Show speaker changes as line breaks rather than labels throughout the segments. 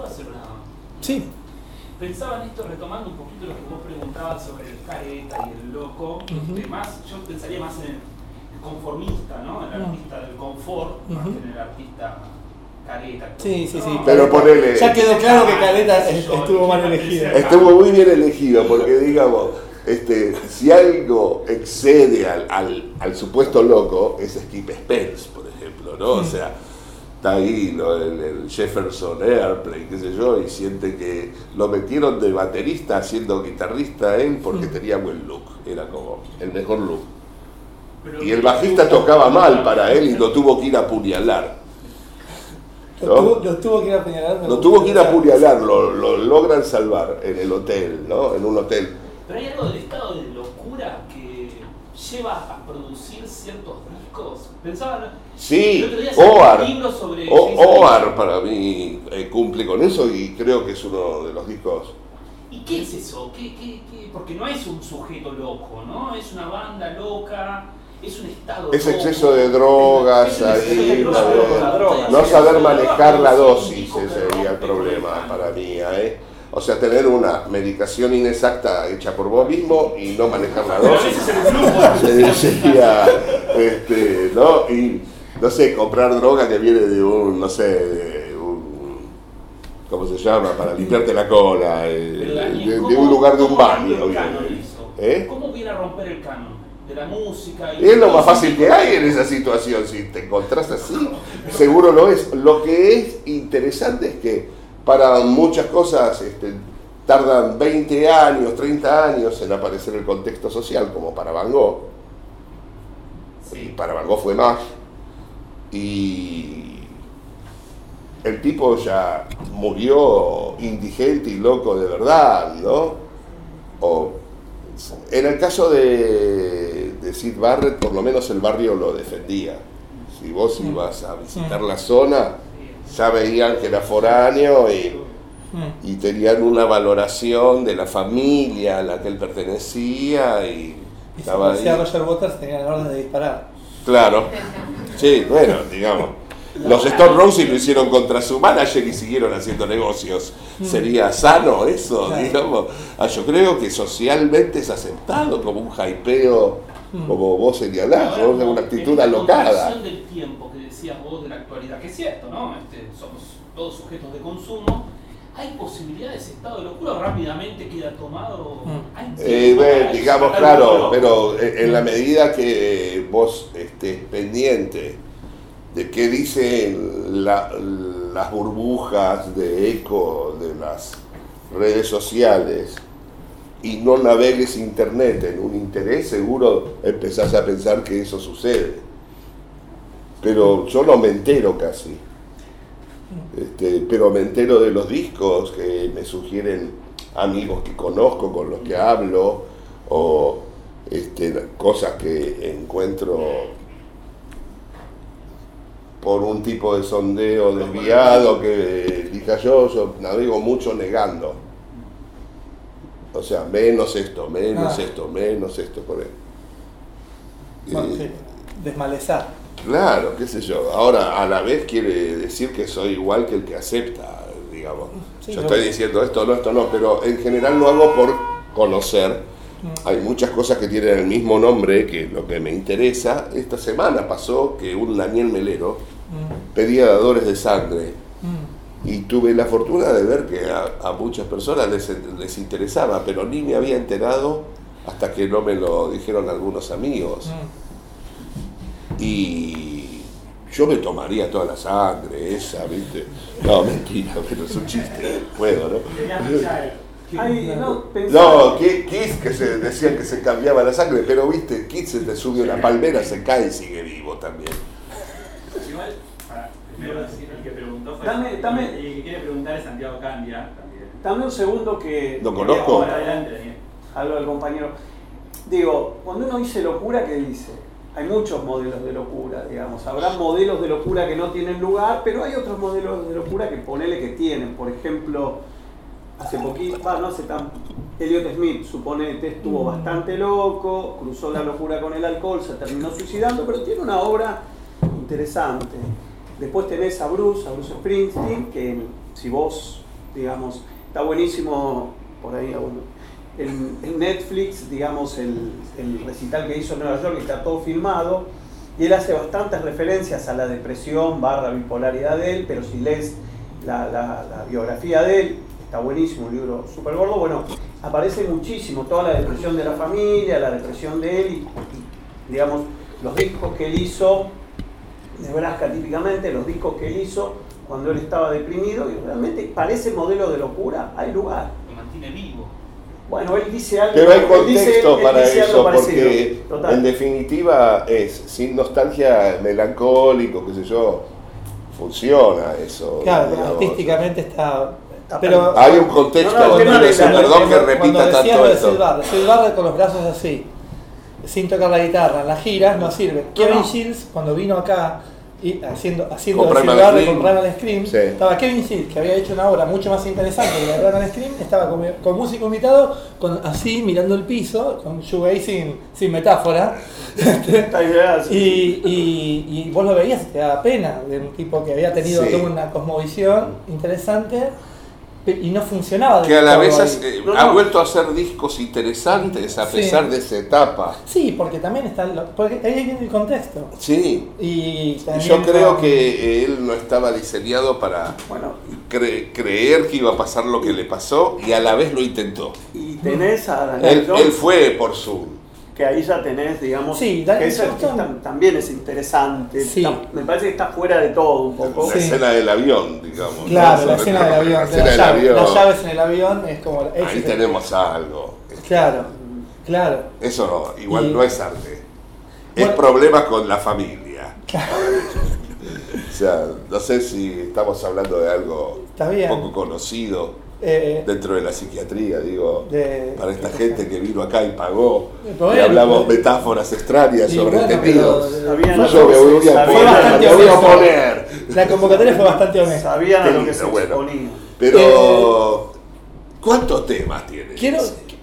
¿puedo hacer una.?
Sí.
Pensaba en esto retomando un poquito lo que vos preguntabas sobre el careta y el loco. Este, más, yo pensaría más en el conformista, ¿no? El artista del confort, más que en el artista careta.
Sí, sí, sí.
No,
Pero ponele-
Ya quedó claro que Caleta estuvo mal elegida.
Estuvo muy bien elegido porque, digamos, este, si algo excede al, al, al supuesto loco, es Skip Spence, por ejemplo, ¿no? O sea, está ahí ¿no? el, el Jefferson Airplane, qué sé yo, y siente que lo metieron de baterista siendo guitarrista él porque
Mm.
tenía buen look, era como el mejor look.
Pero-
Y el bajista tocaba mal para él y lo tuvo que ir a apuñalar.
Lo,
¿no?
tuvo, lo tuvo que ir a apuñalar.
Lo tuvo que ir a apuñalar, lo, lo logran salvar en el hotel, ¿no? En un hotel.
Pero hay algo del estado de locura que lleva a producir ciertos discos. Pensaba. el
Sí,
otro día salió
Oar.
un libro sobre.
Oar para mí eh, cumple con eso y creo que es uno de los discos.
¿Y qué es eso? ¿Qué, qué, qué? Porque no es un sujeto loco, ¿no? Es una banda loca, es un estado
Es
loco.
exceso de drogas ahí,
droga.
No saber manejar la dosis, ese sería el problema para mí. ¿eh? O sea, tener una medicación inexacta hecha por vos mismo y no manejar la dosis. sería, este, ¿no? Y, no sé, comprar droga que viene de un, no sé, de un, ¿cómo se llama? Para limpiarte la cola, eh, de,
Daniel,
de
¿cómo-
un lugar de un baño. ¿Eh?
¿Cómo viene a romper el canon de la música?
Y es lo más fácil que hay en esa situación, si te encontrás así, seguro lo es. Lo que es interesante es que para muchas cosas este, tardan 20 años, 30 años en aparecer el contexto social, como para Van Gogh. Y para Van Gogh fue más. Y el tipo ya murió indigente y loco de verdad, ¿no? O, en el caso de, de Sid Barrett, por lo menos el barrio lo defendía. Si vos ibas a visitar la zona, ya veían que era foráneo y,
Mm.
y tenían una valoración de la familia a la que él pertenecía y
Y si
estaba ahí.
Roger Waters tenía la orden de disparar.
Claro. Sí, bueno, digamos. Los Stone Roses lo hicieron contra su manager y siguieron haciendo negocios. ¿Sería sano eso?
Claro.
Digamos. Ah, yo creo que socialmente es aceptado como un hypeo,
Mm.
como vos señalás,
como
una actitud alocada.
del tiempo que decías vos de la actualidad, que es cierto, ¿no? Este, somos todos sujetos de consumo. ¿Hay posibilidad de ese estado de locura o rápidamente queda tomado?
Mm.
¿Hay
Eh, bueno, digamos, claro, pero eh, en la medida que vos estés pendiente de qué dicen la- las burbujas de eco de las redes sociales y no navegues internet en un interés, seguro empezás a pensar que eso sucede. Pero yo no me entero casi. Este, pero me entero de los discos que me sugieren amigos que conozco, con los que hablo, o este, cosas que encuentro por un tipo de sondeo desviado que elija yo, yo navego mucho negando. O sea, menos esto, menos
Ah.
esto, menos esto por él.
Bueno, sí, desmalezar.
Claro, qué sé yo. Ahora, a la vez quiere decir que soy igual que el que acepta, digamos.
Sí,
yo estoy diciendo esto, no, esto no, pero en general lo hago por conocer.
Mm.
Hay muchas cosas que tienen el mismo nombre que lo que me interesa. Esta semana pasó que un Daniel Melero
Mm,
pedía dadores de sangre
mm.
y tuve la fortuna de ver que a, a muchas personas les, les interesaba, pero ni me había enterado hasta que no me lo dijeron algunos amigos. Y yo me tomaría toda la sangre esa, ¿viste? No, mentira, pero es un chiste, puedo, ¿no?
Ay, no,
No, Ki- Kiss que se decía que se cambiaba la sangre, pero viste, Kiss se te sube una palmera, se cae y sigue vivo también.
Igual, para, primero decir, el que preguntó fue.
Dame-
el que quiere preguntar es Santiago Candia también.
Dame un segundo que.
Lo conozco.
Ahora, adelante, Daniel.
Hablo al compañero. Digo, cuando uno dice locura, ¿qué dice? Hay muchos modelos de locura, digamos. Habrá modelos de locura que no tienen lugar, pero hay otros modelos de locura que ponele que tienen. Por ejemplo, hace poquito, ah, no hace tan. Elliot Smith, suponete, estuvo bastante loco, cruzó la locura con el alcohol, se terminó suicidando, pero tiene una obra interesante. Después tenés a Bruce, a Bruce Springsteen, que si vos digamos, está buenísimo por ahí, bueno, en Netflix, digamos, el, el recital que hizo en Nueva York está todo filmado y él hace bastantes referencias a la depresión barra bipolaridad de él, pero si lees la, la- biografía de él, está buenísimo, un libro súper gordo, bueno, aparece muchísimo toda la depresión de la familia, la depresión de él y, digamos, los discos que él hizo, Nebraska típicamente, los discos que él hizo cuando él estaba deprimido, y realmente para ese modelo de locura hay lugar.
Lo mantiene vivo.
Bueno, él dice algo.
Pero hay
dice-
contexto para eso, porque
Total.
en definitiva es sin nostalgia, melancólico, qué sé yo, funciona eso.
Claro,
digamos.
artísticamente está. Pero
Hay un contexto,
No, no,
perdón que repita tanto
Sid Barrett con los brazos así, sin tocar la guitarra, las giras no sirve. Kevin
no.
Shields, cuando vino acá y haciendo, haciendo
Con
de con Primal Scream,
Sí.
estaba Kevin Shields, que había hecho una obra mucho más interesante que la de Primal Scream, estaba con, con músico invitado, con, así mirando el piso, con shoegaze sin, sin metáfora. Y, y, y vos lo veías, te daba pena de un tipo que había tenido
Sí.
toda una cosmovisión interesante y no funcionaba.
Que a la vez has- eh,
No,
ha
no.
vuelto a hacer discos interesantes a
Sí.
pesar de esa etapa.
Sí, porque también está, lo- porque ahí viene el contexto.
Sí,
Y
yo creo
con-
que él no estaba diseñado para
Bueno,
cre- creer que iba a pasar lo que le pasó y a la vez lo intentó.
y tenés a Daniel
Él,
Jones,
él fue por su...
que ahí ya tenés, digamos,
Sí,
que
Daniel
eso es- también es interesante.
Sí.
Está- me parece que está fuera de todo un poco.
La
Sí.
escena del avión, digamos. ¿no?
Claro, la escena del avión,
la
de
escena
la
del
llave-
avión.
las llaves en el avión es como...
Ahí
es-
tenemos algo.
Claro, claro.
Eso no, igual
Y-
no es arte. Es
Bueno-
problema con la familia. O sea, no sé si estamos hablando de algo
Está bien.
poco conocido
Eh,
dentro de la psiquiatría, digo,
de-
para esta gente que vino acá y pagó, y hablamos metáforas extrañas
y
sobre
bueno,
entendidos.
Sabían
Yo me voy a poner,
bastante
me voy a
honesto.
poner.
La convocatoria fue bastante honesta.
Sabían a lo que se
bueno.
exponía.
Pero, ¿cuántos temas tiene?
Quiero...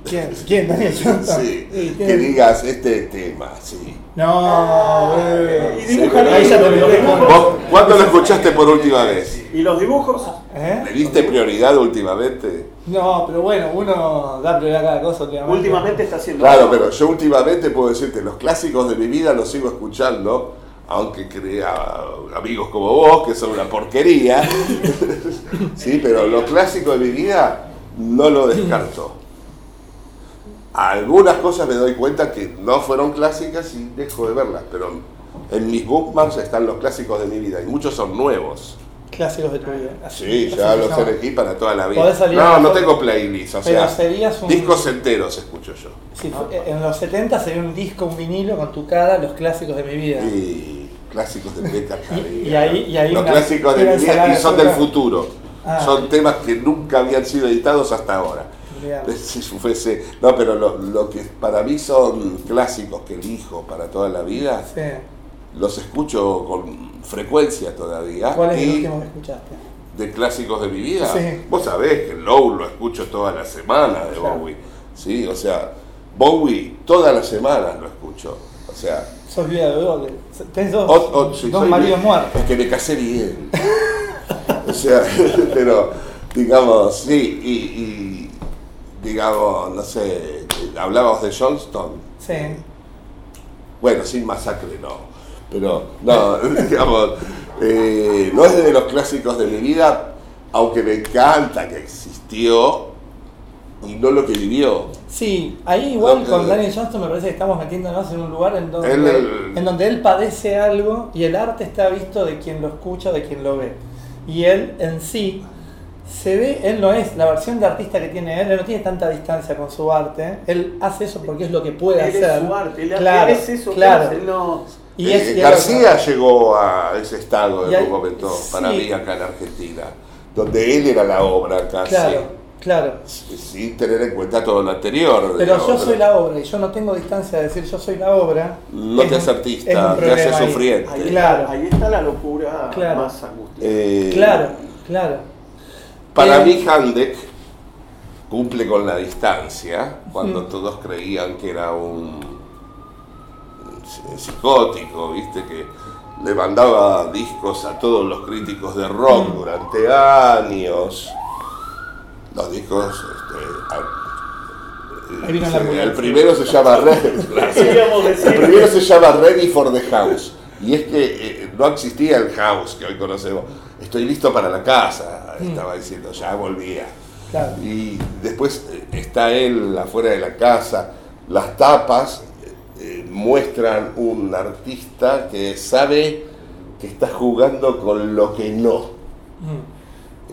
¿Quién? ¿Quién? Daniel Johnston.
Sí,
Sí,
que digas este tema, sí.
No, eh,
Y dibujan
ahí ya te
los
metés con-
dibujos.
¿Vos cuándo lo escuchaste por última vez?
¿Y los dibujos?
¿Eh?
¿Le diste prioridad últimamente?
No, pero bueno, uno da prioridad a cada cosa últimamente.
Últimamente está haciendo.
Claro, pero yo últimamente puedo decirte, los clásicos de mi vida los sigo escuchando, aunque crea amigos como vos, que son una porquería. sí, pero los clásicos de mi vida no lo descarto. Algunas cosas me doy cuenta que no fueron clásicas y dejo de verlas, pero en mis bookmarks están los clásicos de mi vida y muchos son nuevos.
Clásicos de tu vida. Así-
Sí, ya los
llama.
elegí para toda la vida. No, no tengo playlist, o sea,
un-
discos enteros escucho yo.
Sí, fue- en los 70 sería un disco, un vinilo con tu cara, los clásicos de mi vida.
Y clásicos de mi vida.
Y- y ahí- y ahí
Los clásicos de mi vida y son del futuro.
Ah.
Son temas que nunca habían sido editados hasta ahora. Si fuese- no, pero lo, lo que para mí son clásicos que elijo para toda la vida,
Sí.
Los escucho con frecuencia todavía.
¿Cuál es el último que escuchaste?
de clásicos de mi vida.
Sí.
Vos sabés que Low lo escucho toda la semana de
Claro.
Bowie. Sí, o sea, Bowie todas las semanas lo escucho. O sea,
Sos viuda de doble. Tenés dos,
sí,
dos maridos muertos.
Es que me casé bien. o sea, pero digamos, sí, y, y, digamos, no sé, hablábamos de Johnston.
Sí.
Bueno, sin masacre no. Pero, no, digamos, eh, no es de los clásicos de mi vida, aunque me encanta que existió y no lo que vivió.
Sí, ahí igual
No,
con
eh,
Daniel Johnston me parece que estamos metiéndonos en un lugar en donde,
Él, el-
en donde él padece algo y el arte está visto de quien lo escucha, de quien lo ve. Y él en sí se ve, él no es la versión de artista que tiene él, él no tiene tanta distancia con su arte, él hace eso porque es lo que puede
Él
hacer.
es su arte, él,
claro,
él es eso que
claro.
hace, él no-
Y
Eh,
y
García llegó a ese estado en
hay-
un momento, para
sí.
mí, acá en Argentina, donde él era la obra casi,
Claro, claro.
sin tener en cuenta todo lo anterior.
Pero yo soy la obra y yo no tengo distancia de decir yo soy la obra.
No
Es
te hace artista, te hace
ahí.
sufriente.
ahí,
Claro.
ahí está la locura
Claro.
más angustia.
Eh,
Claro, claro.
Para
Eh,
mí Handek cumple con la distancia cuando
Mm.
todos creían que era un un psicótico, viste, que le mandaba discos a todos los críticos de rock
Mm.
durante años. Los discos. Este, el primero se llama Ready. El primero se llama Ready for the House. Y es que eh, no existía el house que hoy conocemos. Estoy listo para la casa, estaba diciendo, ya volvía.
Claro.
Y después eh, está él afuera de la casa. Las tapas eh, muestran un artista que sabe que está jugando con lo que no.
Mm.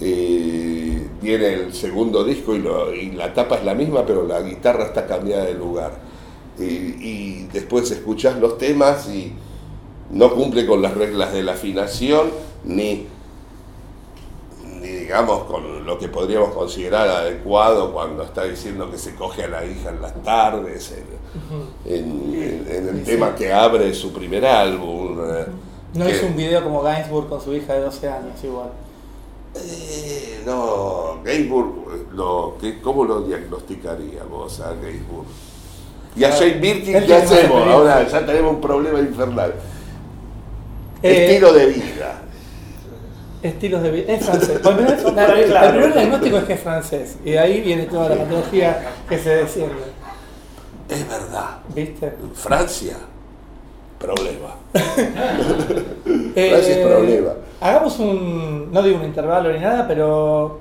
Eh, viene el segundo disco y, lo- y la tapa es la misma, pero la guitarra está cambiada de lugar. Y, y después escuchás los temas y no cumple con las reglas de la afinación, ni digamos con lo que podríamos considerar adecuado cuando está diciendo que se coge a la hija en las tardes, en, en- en el tema que abre su primer álbum. eh,
No
que-
hizo un video como Gainsbourg con su hija de 12 años, igual.
Eh, no, Gainsbourg, ¿qué- ¿cómo lo diagnosticaríamos a Gainsbourg? Y a
Ah,
Jane Birkin, ¿qué hacemos? Ahora ya tenemos un problema infernal.
Eh,
Estilo de vida.
Estilos de vida. Es francés. Bueno, es- el
claro.
primer diagnóstico es que es francés. Y de ahí viene toda la patología que se desciende.
Es verdad.
¿Viste?
Francia, problema.
Eh,
Francia es problema.
Hagamos un. No digo un intervalo ni nada, pero.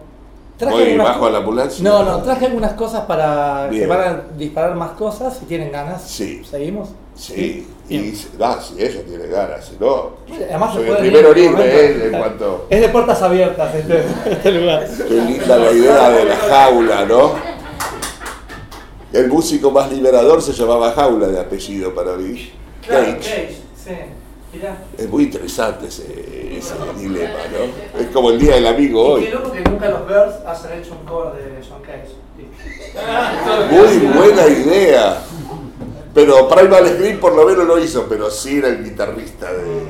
Voy
algunas-
bajo a la ambulancia.
No, no, traje algunas cosas para que
Bien.
van a disparar más cosas si tienen ganas.
Sí.
¿Seguimos?
Sí,
Bien.
y ah, si ella tiene ganas, si no,
Además se
soy el primero eh, en cuanto...
Es de puertas abiertas este, este lugar.
Qué linda la idea de la jaula, ¿no? El músico más liberador se llamaba Jaula de apellido para mí. Cage.
sí. Mirá.
Es muy interesante ese, ese dilema, ¿no? Es como el día del amigo
Y qué
hoy.
loco que nunca los Birds hayan hecho un cover de John Cage.
Muy buena idea. Pero Primal Scream por lo menos lo hizo, pero sí era el guitarrista de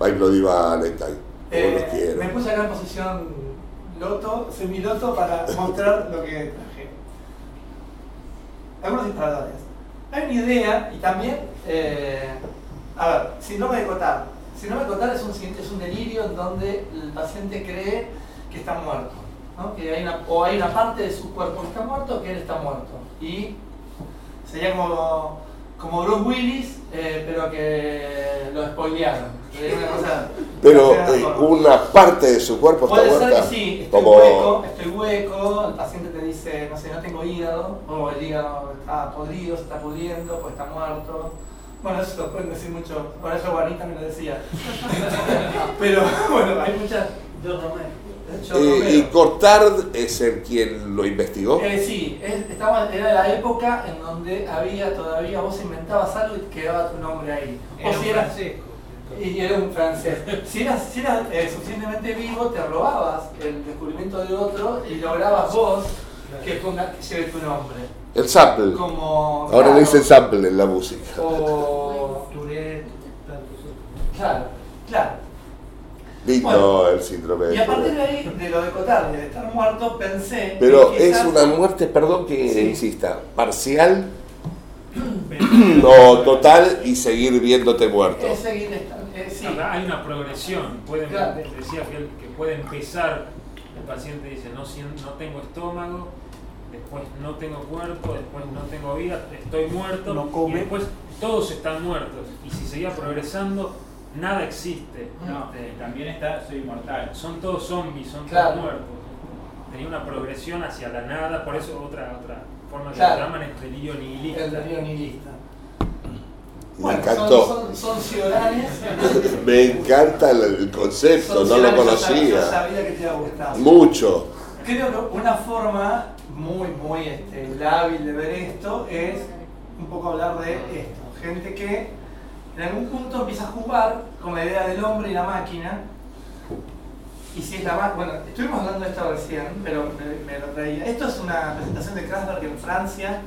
My Bloody Valentine.
Eh, me puse acá en posición loto, semiloto, para mostrar lo que traje. Algunos disparadores. Hay una idea y también, eh, a ver, síndrome de Cotard. Síndrome de Cotard es un, es un delirio en donde el paciente cree que está muerto. ¿no? Que hay una, o hay una parte de su cuerpo que está muerto o que él está muerto. Y sería como, como Bruce Willis, eh, pero que lo spoilearon. Sería una cosa-
Pero eh, una parte de su cuerpo está
Puede ser que sí, estoy
como
hueco, estoy hueco, el paciente te dice, no sé, no tengo hígado, o el hígado está podrido, se está pudriendo, pues está muerto. Bueno, eso lo pueden decir mucho, por eso Juanita me lo decía. Pero bueno, hay muchas. Yo Romero.
Eh, y Cortard es el quien lo investigó.
Eh, sí, es- estaba, era la época en donde había todavía, vos inventabas algo y quedaba tu nombre ahí. O
Era
si eras-
francés.
y era un francés. Si eras, si eras eh, suficientemente vivo, te robabas el descubrimiento de otro y lograbas vos que, ponga, que lleve tu nombre.
El sample.
Como.
Ahora
claro,
le dicen sample en la música.
O. Claro, claro. Bueno,
el síndrome.
Y a partir de ahí, de lo de Cotard, de estar muerto, pensé.
Pero
que
es
quizás-
una muerte, perdón que
Sí.
insista, parcial, no total y seguir viéndote muerto.
Es seguir eh, sí.
Hay una progresión. Puede,
Claro.
Decía que, puede empezar, el paciente dice, no, no tengo estómago, después no tengo cuerpo, después no tengo vida, estoy muerto,
No come.
y después todos están muertos. Y si seguía progresando, nada existe.
No,
Este,
también está Soy Inmortal.
son todos zombies, son
Claro.
todos muertos. Tenía una progresión hacia la nada, por eso otra, otra forma que
Claro.
llaman es delirio nihilista.
El delirio nihilista.
Me encantó.
Son, son, son ciudadanos.
Me encanta el, el concepto,
Son
no lo conocía.
sabía que te iba a gustar.
Mucho.
Creo que una forma muy, muy este, lábil de ver esto es un poco hablar de esto. Gente que en algún punto empieza a jugar con la idea del hombre y la máquina. Y si es la máquina. Bueno, estuvimos hablando de esto recién, pero me, me lo traía. Esto es una presentación de Krasberg en Francia,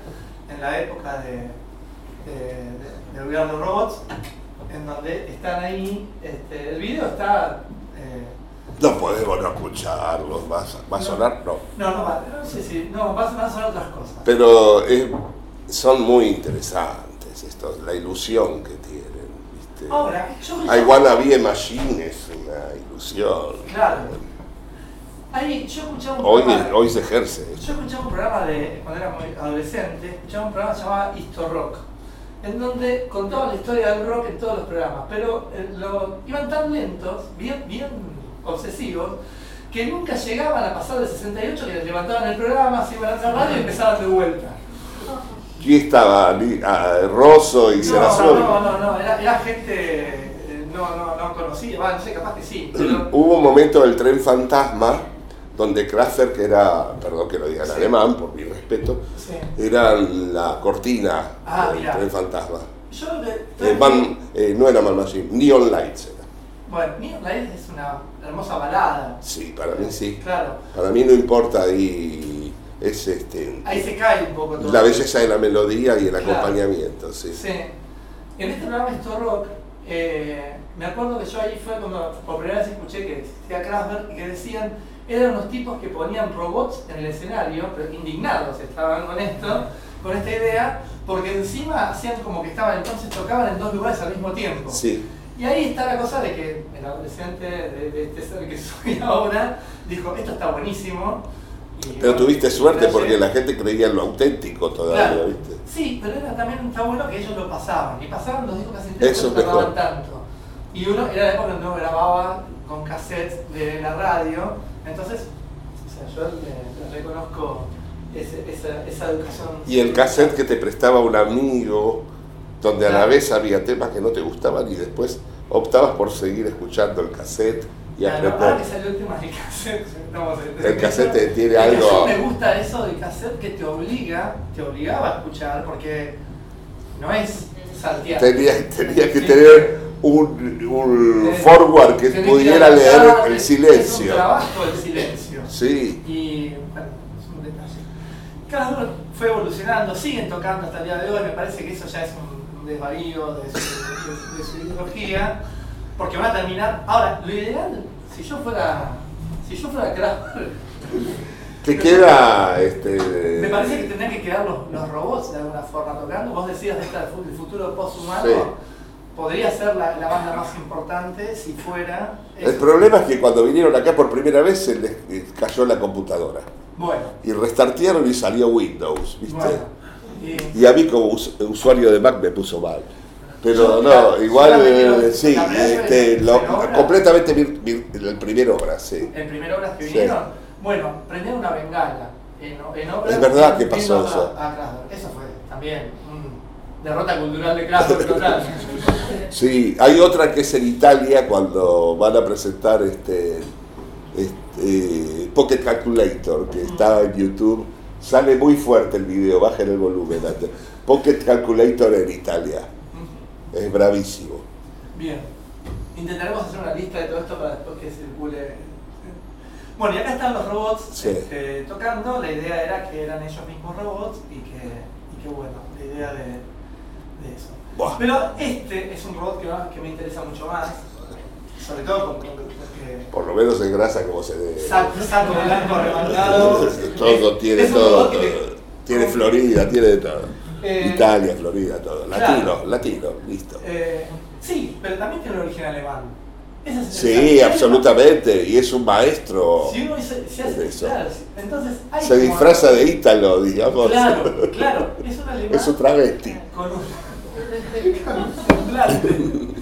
en la época de, de, de, de the Robots, en donde están ahí. Este, el video está. eh,
No podemos no escucharlos, va, a- va a sonar, no.
no, no va, no sé si. No, van a sonar otras cosas.
Pero eh, son muy interesantes estos, la ilusión que tienen.
Ahora, yo
I Wanna Be a Machine es una ilusión.
Claro. Ahí yo escuchaba un
Hoy,
programa.
hoy se ejerce.
Yo escuchaba un programa de cuando era muy adolescente, escuchaba un programa llamado Histo Rock, en donde contaban la historia del rock en todos los programas, pero eh, lo, iban tan lentos, bien, bien obsesivos, que nunca llegaban a pasar de 68 que les levantaban el programa, se iban a otra radio y empezaban de vuelta.
Aquí estaba Li- ah, Rosso y
No, no, no, no, era, era gente eh, no, no, no conocida, va, no sé, capaz que sí, pero
Hubo un momento del tren fantasma donde Kraftwerk, que era, perdón que lo diga en
Sí.
alemán, por mi respeto,
sí.
era la cortina
Ah,
del
mirá.
tren fantasma.
Yo que-
Eh, Man- eh, no era Man Machine, Neon Lights era.
Bueno, Neon Light es una hermosa balada.
Sí, para mí sí.
Claro,
Para mí no importa ahí es este
ahí se cae un poco todo.
la belleza de la melodía y el
Claro.
acompañamiento, sí.
Sí. En este programa Esto Rock, eh, me acuerdo que yo ahí fue cuando por primera vez escuché que existía Kraftwerk y que decían, eran unos tipos que ponían robots en el escenario, pero indignados estaban con esto, con esta idea, porque encima hacían como que estaban, entonces tocaban en dos lugares al mismo tiempo.
Sí.
Y ahí está la cosa de que el adolescente de, de este ser que soy ahora dijo, esto está buenísimo.
Pero tuviste suerte porque la gente creía en lo auténtico todavía,
Claro.
¿viste?
Sí, pero era, también está bueno que ellos lo pasaban. Y pasaban los discos pero
es
no tardaban tanto. Y uno era la época cuando uno grababa con cassettes de la radio. Entonces, o sea, yo le, le reconozco ese- esa, esa educación.
Y el cassette que te prestaba un amigo, donde a la vez había temas que no te gustaban y después optabas por seguir escuchando el cassette y
Claro, ahora que salió el tema del cassette, en-
El cassette tiene
El
algo-
me gusta eso del cassette que te obliga, te obligaba a escuchar, porque no es saltear.
Tenía, tenía que tener un, un
Eh,
forward que
tenés
pudiera leer el silencio.
Es un trabajo el silencio.
Sí,
Y bueno, es un detalle. Cada uno fue evolucionando, siguen tocando hasta el día de hoy, me parece que eso ya es un desvarío de su, de- de su ideología, porque van a terminar. Ahora, lo ideal, si yo fuera. Si yo fuera
te queda este.
me parece que tendrían que quedar los, los robots de alguna forma tocando. Vos decías de esta, del futuro post-humano,
Sí.
podría ser la, la banda más importante si fuera.
El problema es que cuando vinieron acá por primera vez se les eh, cayó la computadora.
Bueno,
Y restartearon y salió Windows, ¿viste?
bueno. Y-
Y a mí como us- usuario de Mac me puso mal. Pero no, igual eh, sí, este, lo-
en obra-
completamente vir- vir- el primer obra, sí.
en primer obras que
Sí.
vinieron, bueno, prendieron una bengala. En, en obras,
Es verdad que pasó eso.
a Kraftwerk. Eso fue también derrota cultural de total.
Sí, hay otra que es en Italia cuando van a presentar este, este Pocket Calculator, que está en YouTube. Sale muy fuerte el video, bajen el volumen. Pocket Calculator en Italia. Es bravísimo.
Bien. Intentaremos hacer una lista de todo esto para después que circule. Bueno, y acá están los robots
Sí.
este, tocando. La idea era que eran ellos mismos robots y que, y que bueno, la idea de, de eso.
Buah.
Pero este es un robot que, me interesa mucho más. Sobre todo porque
Por lo menos en grasa como se debe.
saco, saco blanco remangado.
Todo tiene todo. Tiene Florida, tiene de todo.
Eh,
Italia, Florida, todo.
claro.
Latino, latino, listo.
Eh, sí, pero también tiene un origen alemán.
Sí, absolutamente. Y es un maestro.
Si uno se, se hace
eso.
claro, entonces hay
Se disfraza de ítalo, digamos.
Claro, claro, es un alemán
Es un travesti.
con un, con un.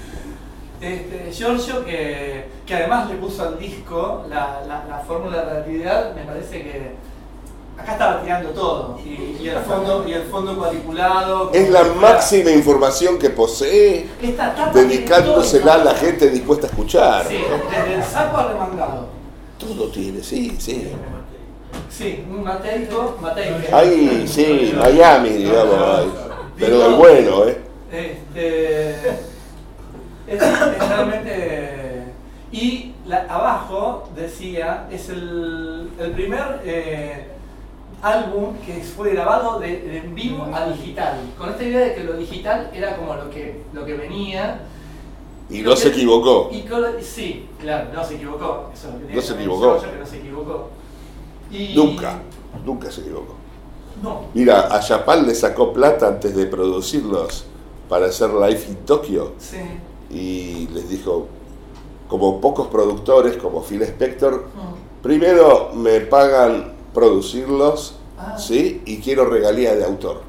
Este, Giorgio que, que además le puso al disco la, la, la fórmula de relatividad, me parece que acá estaba tirando todo. Y, y el fondo, y el fondo cuadriculado.
Es la máxima información que posee, dedicándosela a la gente dispuesta a escuchar.
Sí, desde el saco arremangado.
Todo tiene, sí, sí.
Sí, un mateico, mateico.
Ahí, sí, Miami, digamos. ahí. Pero del bueno, ¿eh?
Este, es, es realmente. Y la- abajo decía, es el, el primer eh, álbum que fue grabado de, de en vivo a digital. Con esta idea de que lo digital era como lo que, lo que venía.
Y no se equivocó.
Y con- sí, claro, no se equivocó. Eso
No se equivocó.
Que no se equivocó. Y-
Nunca, nunca se equivocó.
No,
Mira, a Japan le sacó plata antes de producirlos para hacer Life in Tokyo
sí.
y les dijo, como pocos productores, como Phil Spector,
Mm.
Primero me pagan producirlos,
Ah.
¿sí? Y quiero regalía de autor.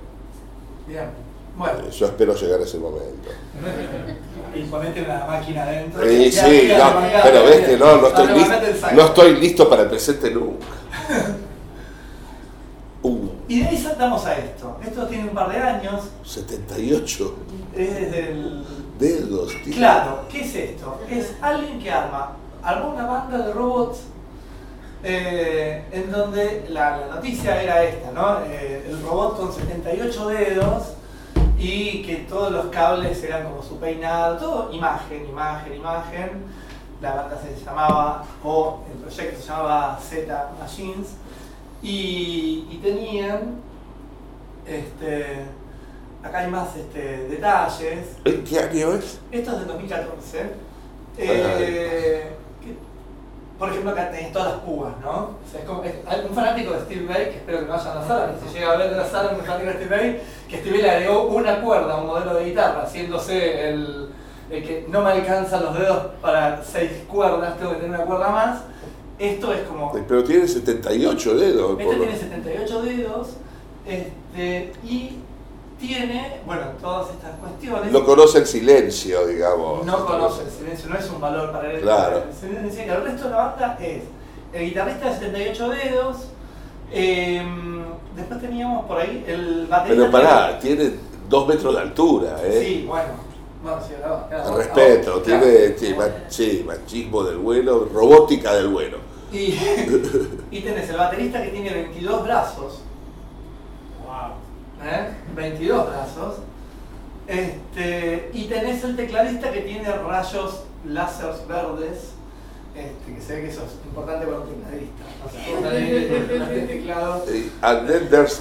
Bien. Bueno,
Yo espero llegar a ese momento.
y ponete una máquina adentro.
Sí, sí, no, pero ves que no, no estoy, listo, no estoy listo para el presente nunca. Uh,
Y de ahí saltamos a esto. Esto tiene un par de años.
78
Es desde el.
dedos, tío.
Claro, ¿qué es esto? Es alguien que arma, armó una banda de robots eh, en donde la, la noticia era esta, ¿no? Eh, el robot con 78 dedos y que todos los cables eran como su peinado, todo imagen, imagen, imagen. La banda se llamaba, o el proyecto se llamaba Z Machines y, y tenían, este, acá hay más este, detalles.
¿En qué año es?
Esto es del 2014. Eh, que- por ejemplo, acá tenés todas las púas, ¿no? O sea, es como, es- un fanático de Steve Vai, que espero que no vaya a la sala, que se llega a ver de la sala un fanático de Steve Vai, que Steve Vai le agregó una cuerda a un modelo de guitarra, haciéndose el, el que no me alcanzan los dedos para seis cuerdas, tengo que tener una cuerda más. Esto es como...
Pero tiene 78 dedos.
Este tiene 78 dedos este, y tiene, bueno, todas estas cuestiones.
No conoce el silencio, digamos.
No conoce el silencio, no es un valor para él.
Claro.
El silencio. El resto de la banda es el guitarrista de 78 dedos. em, después teníamos por ahí el baterista.
Pero pará, tiene dos metros de altura, ¿eh?
Sí, bueno. Bueno, sí,
Respeto,
ahora-
tiene,
claro.
sí, ma- sí, machismo del bueno, robótica del bueno.
Y, y tenés el baterista que tiene 22 brazos.
Wow.
¿Eh? 22 brazos. Este, y tenés el tecladista que tiene rayos láseres verdes. Este, que se ve que eso es importante para un tecladista. No se puede usar el- el teclado.
And then there's...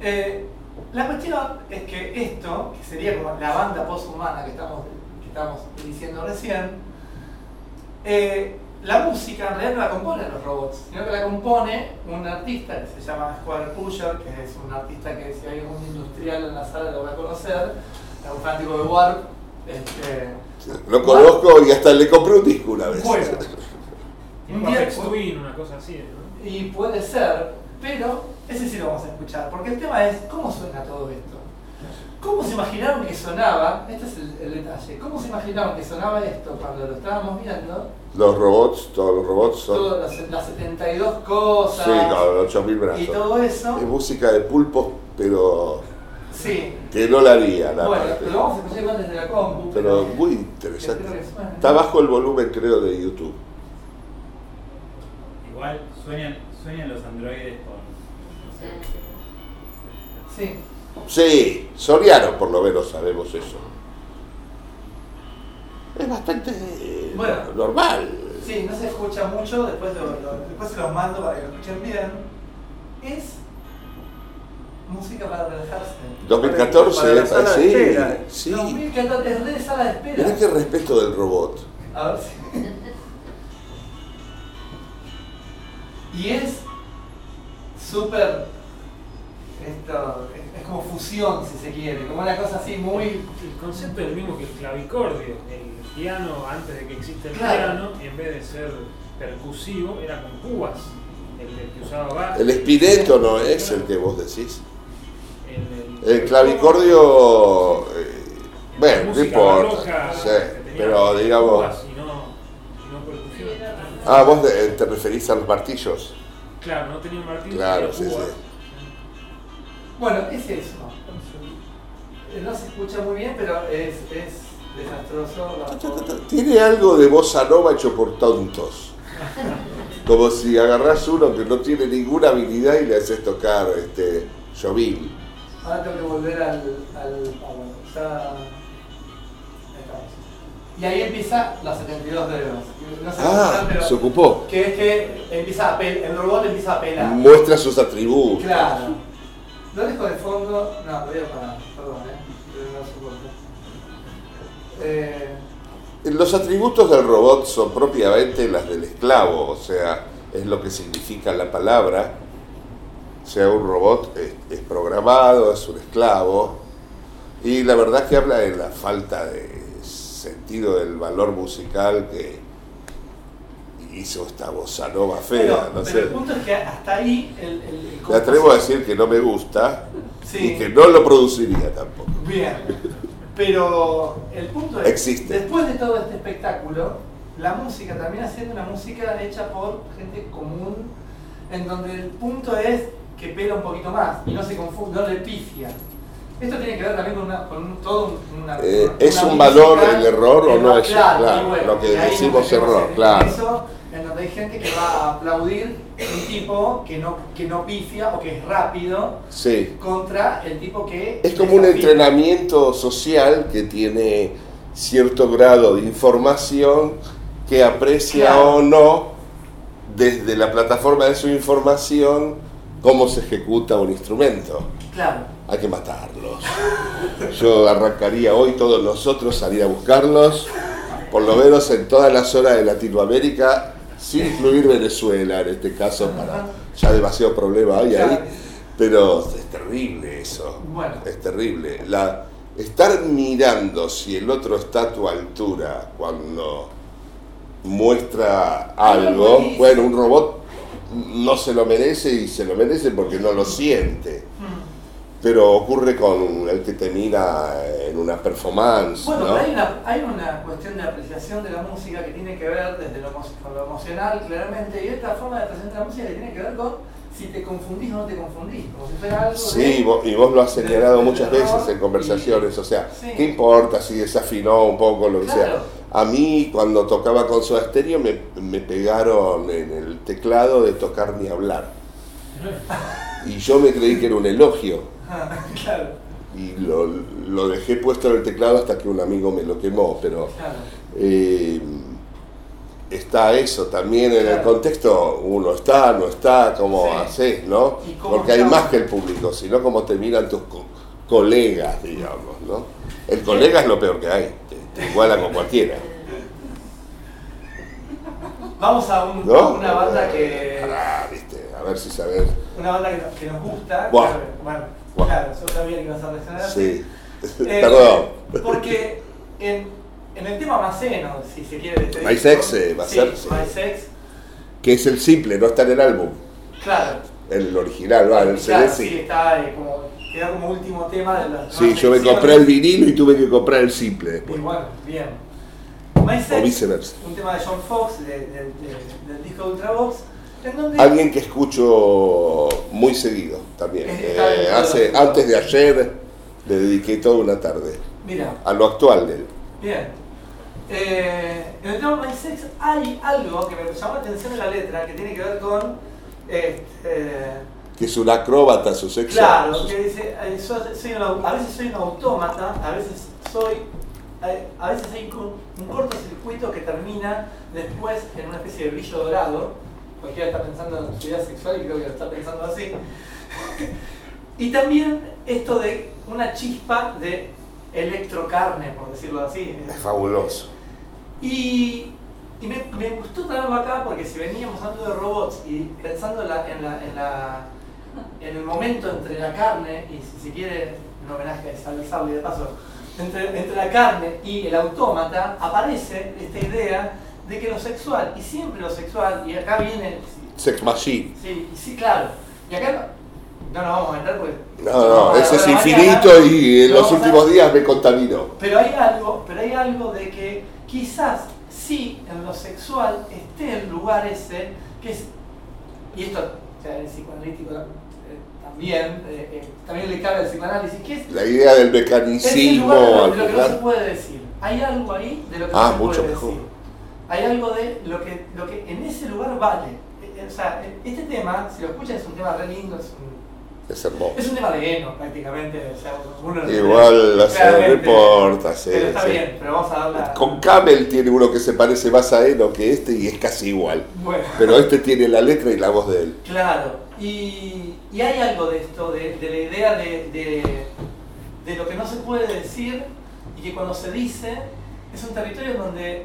Eh, la cuestión es que esto, que sería como la banda posthumana que estamos, que estamos diciendo recién, eh, la música en realidad no la componen los robots, sino que la compone un artista que se llama Square Pusher, que es un artista que si hay algún industrial en la sala lo va a conocer, es un fanático de Warp. Este,
Lo conozco y hasta le compré un disco una vez.
Bueno. Un día-
Twin, una cosa así, ¿no?
Y puede ser, pero ese sí lo vamos a escuchar, porque el tema es cómo suena todo esto. ¿Cómo se imaginaron que sonaba? Este es el, el detalle. ¿Cómo se imaginaron que sonaba esto cuando lo estábamos viendo?
Los robots, todos los robots son...
Todas las, las 72 cosas
Sí, con 8000
y
brazos.
todo eso.
Es música de pulpo, pero
Sí.
que no la haría la
Bueno,
parte.
lo vamos a escuchar igual desde la compu.
Pero muy interesante. Está bajo el volumen, creo, de YouTube.
Igual sueñan, sueñan los androides con. No sé.
Sí.
Sí, Soriano por lo menos sabemos eso. Es bastante eh,
Bueno.
normal.
Sí, no se escucha mucho, después, lo- lo- después se los mando para que lo escuchen bien. Es música para relajarse.
2014,
Para la sala de
sí,
espera.
sí.
2014 es de sala de espera.
Mirá qué respeto del robot.
A ver si. Y es súper. Esto. Es, es como fusión, si se quiere. Como una cosa así muy.
El concepto es el mismo que el clavicordio. El piano, antes de que exista el
Claro.
piano, en vez de ser percusivo, era con púas. El, el que usaba Bach.
El espineto no es el que vos decís.
El,
El clavicordio. eh, bueno, no importa.
barroca,
sí, pero digamos.
y no, y no.
Ah, vos de- te referís a los martillos.
Claro, no tenía un martillo,
Claro, sí, sí.
Bueno, es eso. Eh, No se escucha muy bien, pero es, es desastroso.
Tiene algo de bossa nova hecho por tontos. Como si agarrás uno que no tiene ninguna habilidad y le haces tocar este Jovil.
Ahora tengo que volver al. al ah, bueno, ya-. Y ahí empieza los 72 dedos. No sé
Ah,
pero-
se ocupó.
Que es que empieza a pel- el robot empieza a pelar.
Muestra sus atributos.
Claro. Lo dejo de fondo. No, lo voy a parar, perdón, eh. Pero. Eh,
Los atributos del robot son propiamente las del esclavo, o sea, es lo que significa la palabra. O sea, un robot es, es programado, es un esclavo. Y la verdad que habla de la falta de sentido del valor musical que, hizo esta bossa nova
Pero,
fea, no
pero
sé.
el punto es que hasta ahí el, el, el
Me atrevo a decir que no me gusta
Sí.
y que no lo produciría tampoco.
Bien, pero el punto es,
Existe.
después de todo este espectáculo, la música termina siendo una música hecha por gente común, en donde el punto es que pela un poquito más y no se confunde, no le pifia. Esto tiene que ver también con, una, con un- todo una,
Eh,
una
¿es un valor el error o no es?
Claro,
Claro,
bueno,
lo que decimos error, claro.
eso, en donde hay gente que va a aplaudir un tipo que no, que no pifia o que es rápido
Sí.
contra el tipo que
Es como un entrenamiento social que tiene cierto grado de información que aprecia
Claro.
o no desde la plataforma de su información cómo se ejecuta un instrumento.
Claro.
Hay que matarlos. Yo arrancaría hoy todos nosotros salir a buscarlos, por lo menos en todas las zonas de Latinoamérica, sin incluir Venezuela en este caso, para ya demasiado problema hay ahí. Pero es terrible eso.
Bueno.
Es terrible. La, estar mirando si el otro está a tu altura cuando muestra
algo
bueno, un robot no se lo merece y se lo merece porque no lo siente. Pero ocurre con el que te mira en una performance,
Bueno,
¿no?
pero hay una, hay una cuestión de apreciación de la música que tiene que ver desde lo, con lo emocional, claramente, y esta forma de presentar la música que tiene que ver con si te confundís o no te confundís, como si fuera algo
Sí,
de-
vos- y vos lo has señalado muchas veces en conversaciones, o sea,
Sí.
¿qué importa si desafinó un poco lo que
Claro.
sea? A mí cuando tocaba con su estéreo me, me pegaron en el teclado de tocar ni hablar. Y yo me creí que era un elogio.
Ah, claro,
Y lo, lo dejé puesto en el teclado hasta que un amigo me lo quemó, pero
claro.
eh, está eso también en el contexto, uno está, no está, cómo
Sí.
haces, ¿no?
¿Y cómo
Porque hay más que el público, sino cómo te miran tus co- colegas, digamos, ¿no? El colega es lo peor que hay, te, te iguala con cualquiera.
Vamos a, un-
¿No?
a una banda que
Pará, viste, a ver si sabes.
una banda que, nos- que nos gusta. Bueno,
Buah.
claro, yo sabía que ibas a reaccionar así.
Sí.
Eh,
Perdón.
Porque en, en el tema Maceno, si se quiere este
My
disco,
Sex, eh, va a
sí,
ser, sí.
My Sex,
Que es el simple, no está en el álbum.
claro.
El original, va, en el CD
sí, está eh, como, queda como último tema de las
Sí, yo me compré el vinilo y tuve que comprar el simple después.
bueno, bien. My Sex,
O viceversa.
un tema de John Fox, de- de- de- del disco de Ultravox, en.
Alguien que escucho muy seguido también. Eh, hace, antes de ayer le dediqué toda una tarde
Mira,
a lo actual de él.
bien. Eh, en el tema Sex hay algo que me llamó la atención en la letra que tiene que ver con... este,
Que es un acróbata, su sexo.
Claro, que dice, soy a veces soy un autómata, a veces soy, a veces hay un cortocircuito que termina después en una especie de brillo dorado. Cualquiera está pensando en su vida sexual y creo que lo está pensando así. y también esto de una chispa de electrocarne, por decirlo así.
Es fabuloso.
Y, y me, me gustó traerlo acá porque si veníamos hablando de robots y pensando en, la, en, la, en, la- en el momento entre la carne y si se quiere un homenaje a Sable de paso, entre, entre la carne y el autómata aparece esta idea de que lo sexual, y siempre lo sexual, y acá viene,
Sex Machine.
sí, sí claro, y acá no nos vamos a meter porque...
No, no, ese es infinito
mañana
y en
lo
los
a-
últimos días me contaminó.
pero hay algo, pero hay algo de que quizás sí en lo sexual esté el lugar ese que es y esto o sea, el psicoanalítico también eh, eh, también le cabe al psicoanálisis que es
La idea del
es el
mecanicismo
lugar de lo,
al
de lo que no se puede decir. Hay algo ahí de lo que
Ah,
no se
mucho
puede
mejor.
decir. Hay algo de lo que, lo que en ese lugar vale. Eh, eh, O sea, eh, este tema, si lo escuchan, es un tema re lindo, es un,
Es hermoso.
es un tema de Eno prácticamente. O sea, uno
Igual hacer
claramente,
reporta, sí,
Pero está
sí.
bien, pero vamos a darla.
Con Camel tiene uno que se parece más a Eno que este y es casi igual.
Bueno.
Pero este tiene la letra y la voz de él.
Claro, y, y hay algo de esto, de, de la idea de, de- de lo que no se puede decir y que cuando se dice es un territorio donde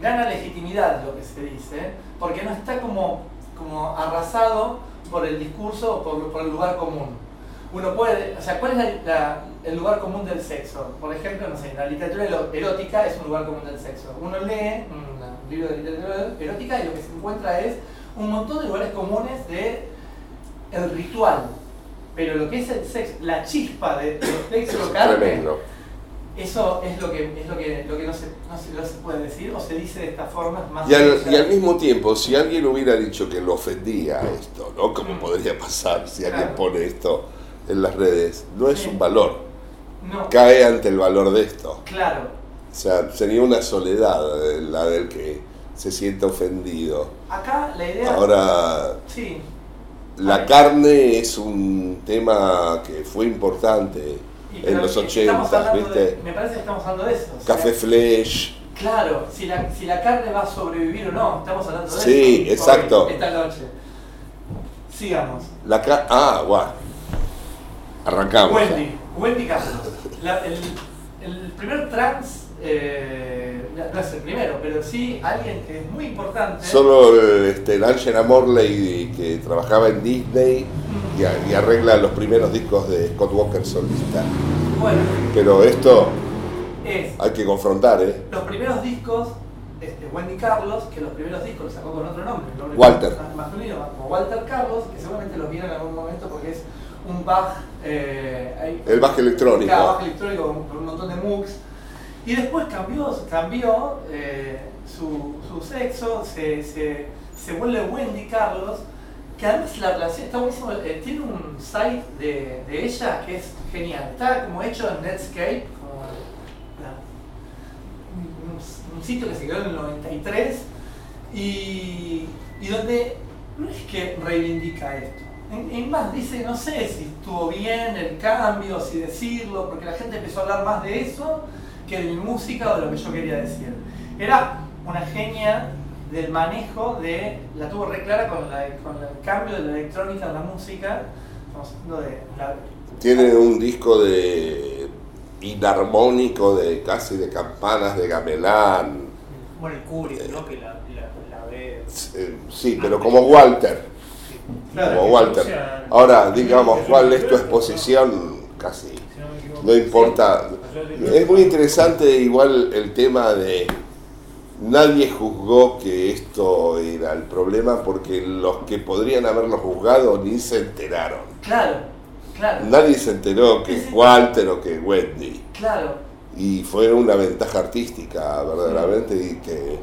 gana legitimidad lo que se dice, porque no está como, como arrasado por el discurso o por, por el lugar común. Uno puede, o sea, ¿cuál es la- la- el lugar común del sexo? Por ejemplo, no sé, la literatura erótica es un lugar común del sexo. Uno lee un libro de literatura erótica y lo que se encuentra es un montón de lugares comunes de el ritual. Pero lo que es el sexo, la chispa de, del sexo carne. Eso es lo que, es lo que, lo que no, se, no, se, no se puede decir o se dice de esta forma más
Y al, y al mismo tiempo, si alguien hubiera dicho que lo ofendía esto, ¿no? Como
Mm.
podría pasar si alguien pone esto en las redes, no es
Sí.
un valor.
No,
Cae ante el valor de esto.
claro.
O sea, sería una soledad la del que se siente ofendido.
Acá la idea...
Ahora,
Sí,
la carne es un tema que fue importante
y
en los
estamos
80,
hablando de-
¿viste?
me parece que estamos hablando de eso. o sea,
Café Flesh.
Claro, si la, si la carne va a sobrevivir o no, estamos hablando de
Sí,
eso.
exacto.
Hoy, esta noche. Sigamos.
La ca ah, guau. Arrancamos.
Wendy, Wendy Castro. El, el primer trans, eh, no es el primero, pero sí alguien que es muy importante.
Solo el, este, el Angela Morley que trabajaba en Disney y, a- y arregla los primeros discos de Scott Walker solista.
Bueno,
Pero esto
es
hay que confrontar, ¿eh?
los primeros discos, este, Wendy Carlos, que los primeros discos los sacó con otro nombre, el nombre
Walter.
más masculino, como Walter Carlos, que seguramente los vieron en algún momento porque es un Bach. eh,
El Bach electrónico.
Bach electrónico con, con un montón de MOOCs. Y después cambió, cambió eh, su, su sexo, se, se, se vuelve Wendy Carlos, que además la relación está buenísimo. eh, tiene un site de, de ella que es genial. Está como hecho en Netscape, un, sitio que se creó en el 93 y, y donde no es que reivindica esto. En más dice, no sé si estuvo bien el cambio, si decirlo, porque la gente empezó a hablar más de eso que de mi música o de lo que yo quería decir. Era una genia del manejo de, la tuvo re clara con, la, con el cambio de la electrónica en la música, estamos hablando de la,
Tiene un disco de inarmónico de casi de campanas de gamelán.
Bueno, el Kubrick, ¿no? Que la, la, la ve.
Eh, Sí, pero como Walter.
Claro,
Como Walter. Ahora, digamos, ¿cuál es tu exposición? Casi.
Si no me equivoco.
No importa. Es muy interesante igual el tema de nadie juzgó que esto era el problema porque los que podrían haberlo juzgado ni se enteraron.
claro, claro,
Nadie se enteró que Walter o que Wendy.
claro.
Y fue una ventaja artística verdaderamente y que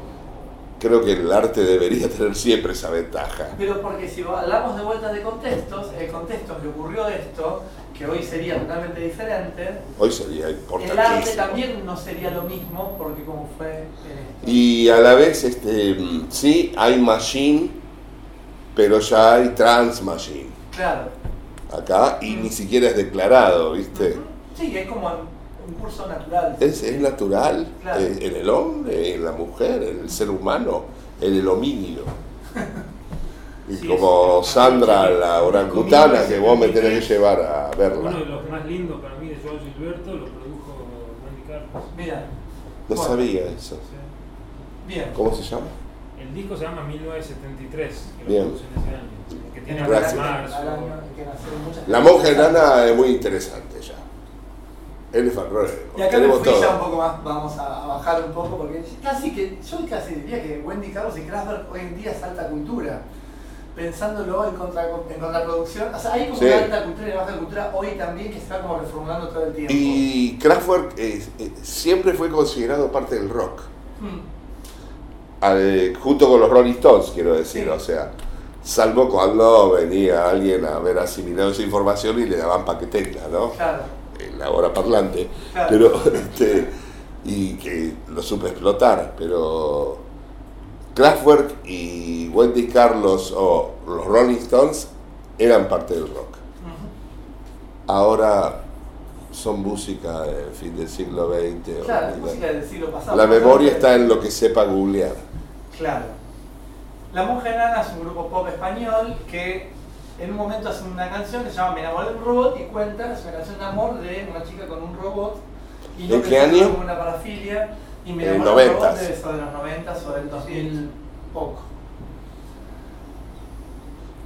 creo que el arte debería tener siempre esa ventaja.
Pero porque si hablamos de vueltas de contextos, el contexto que ocurrió esto, que hoy sería totalmente diferente,
Hoy sería
el arte también no sería lo mismo porque como fue esto.
Y a la vez, este, mm, sí, hay machine, pero ya hay trans machine
Claro.
acá y ni siquiera es declarado, ¿viste?
Sí, es como un curso natural.
Es, es natural
Claro.
eh, en el hombre, en la mujer, en el ser humano, en el homínido. Y
Sí,
como
es-
Sandra, la orangutana, que vos me tenés que llevar a
Uno
verla.
de los más lindos para mí de Joao Gilberto lo produjo Wendy Carlos.
Mira,
No
Bueno.
sabía eso.
Sí.
bien.
¿Cómo se llama?
El disco se llama 1973, que lo
Bien.
produce en ese año. Que tiene
Gracias.
marzo.
La monja enana es muy interesante ya. Elephant Roll.
Y acá me
Tenemos
fui ya un
todo.
poco más, vamos a, a bajar un poco, porque casi que, yo casi diría que Wendy Carlos y Kraftwerk hoy en día es alta cultura. Pensándolo en, contra, en contraproducción, o sea, hay como
Sí.
una alta cultura y una baja cultura hoy también que se va como reformulando todo el tiempo.
Y Kraftwerk eh, eh, siempre fue considerado parte del rock.
Hmm,
Al- junto con los Rolling Stones, quiero decir.
Sí.
O sea, salvo cuando venía alguien a haber asimilado esa información y le daban paqueteta, ¿no?
claro,
En la hora parlante.
Claro.
Pero, este, y que lo supe explotar. Pero Kraftwerk y Wendy Carlos o los Rolling Stones eran parte del rock. Ahora son música del fin del siglo XX. o
claro,
la-
música del siglo pasado.
la memoria está en lo que sepa googlear.
Claro. La Monja Enana es un grupo pop español que en un momento hace una canción que se llama Me enamoré de un robot y cuenta, es una canción de amor de una chica con un robot. Y
¿En
que
qué año?
como una parafilia. Y me
En
enamoré de un robot debe ser de los 90 o del 2000 poco.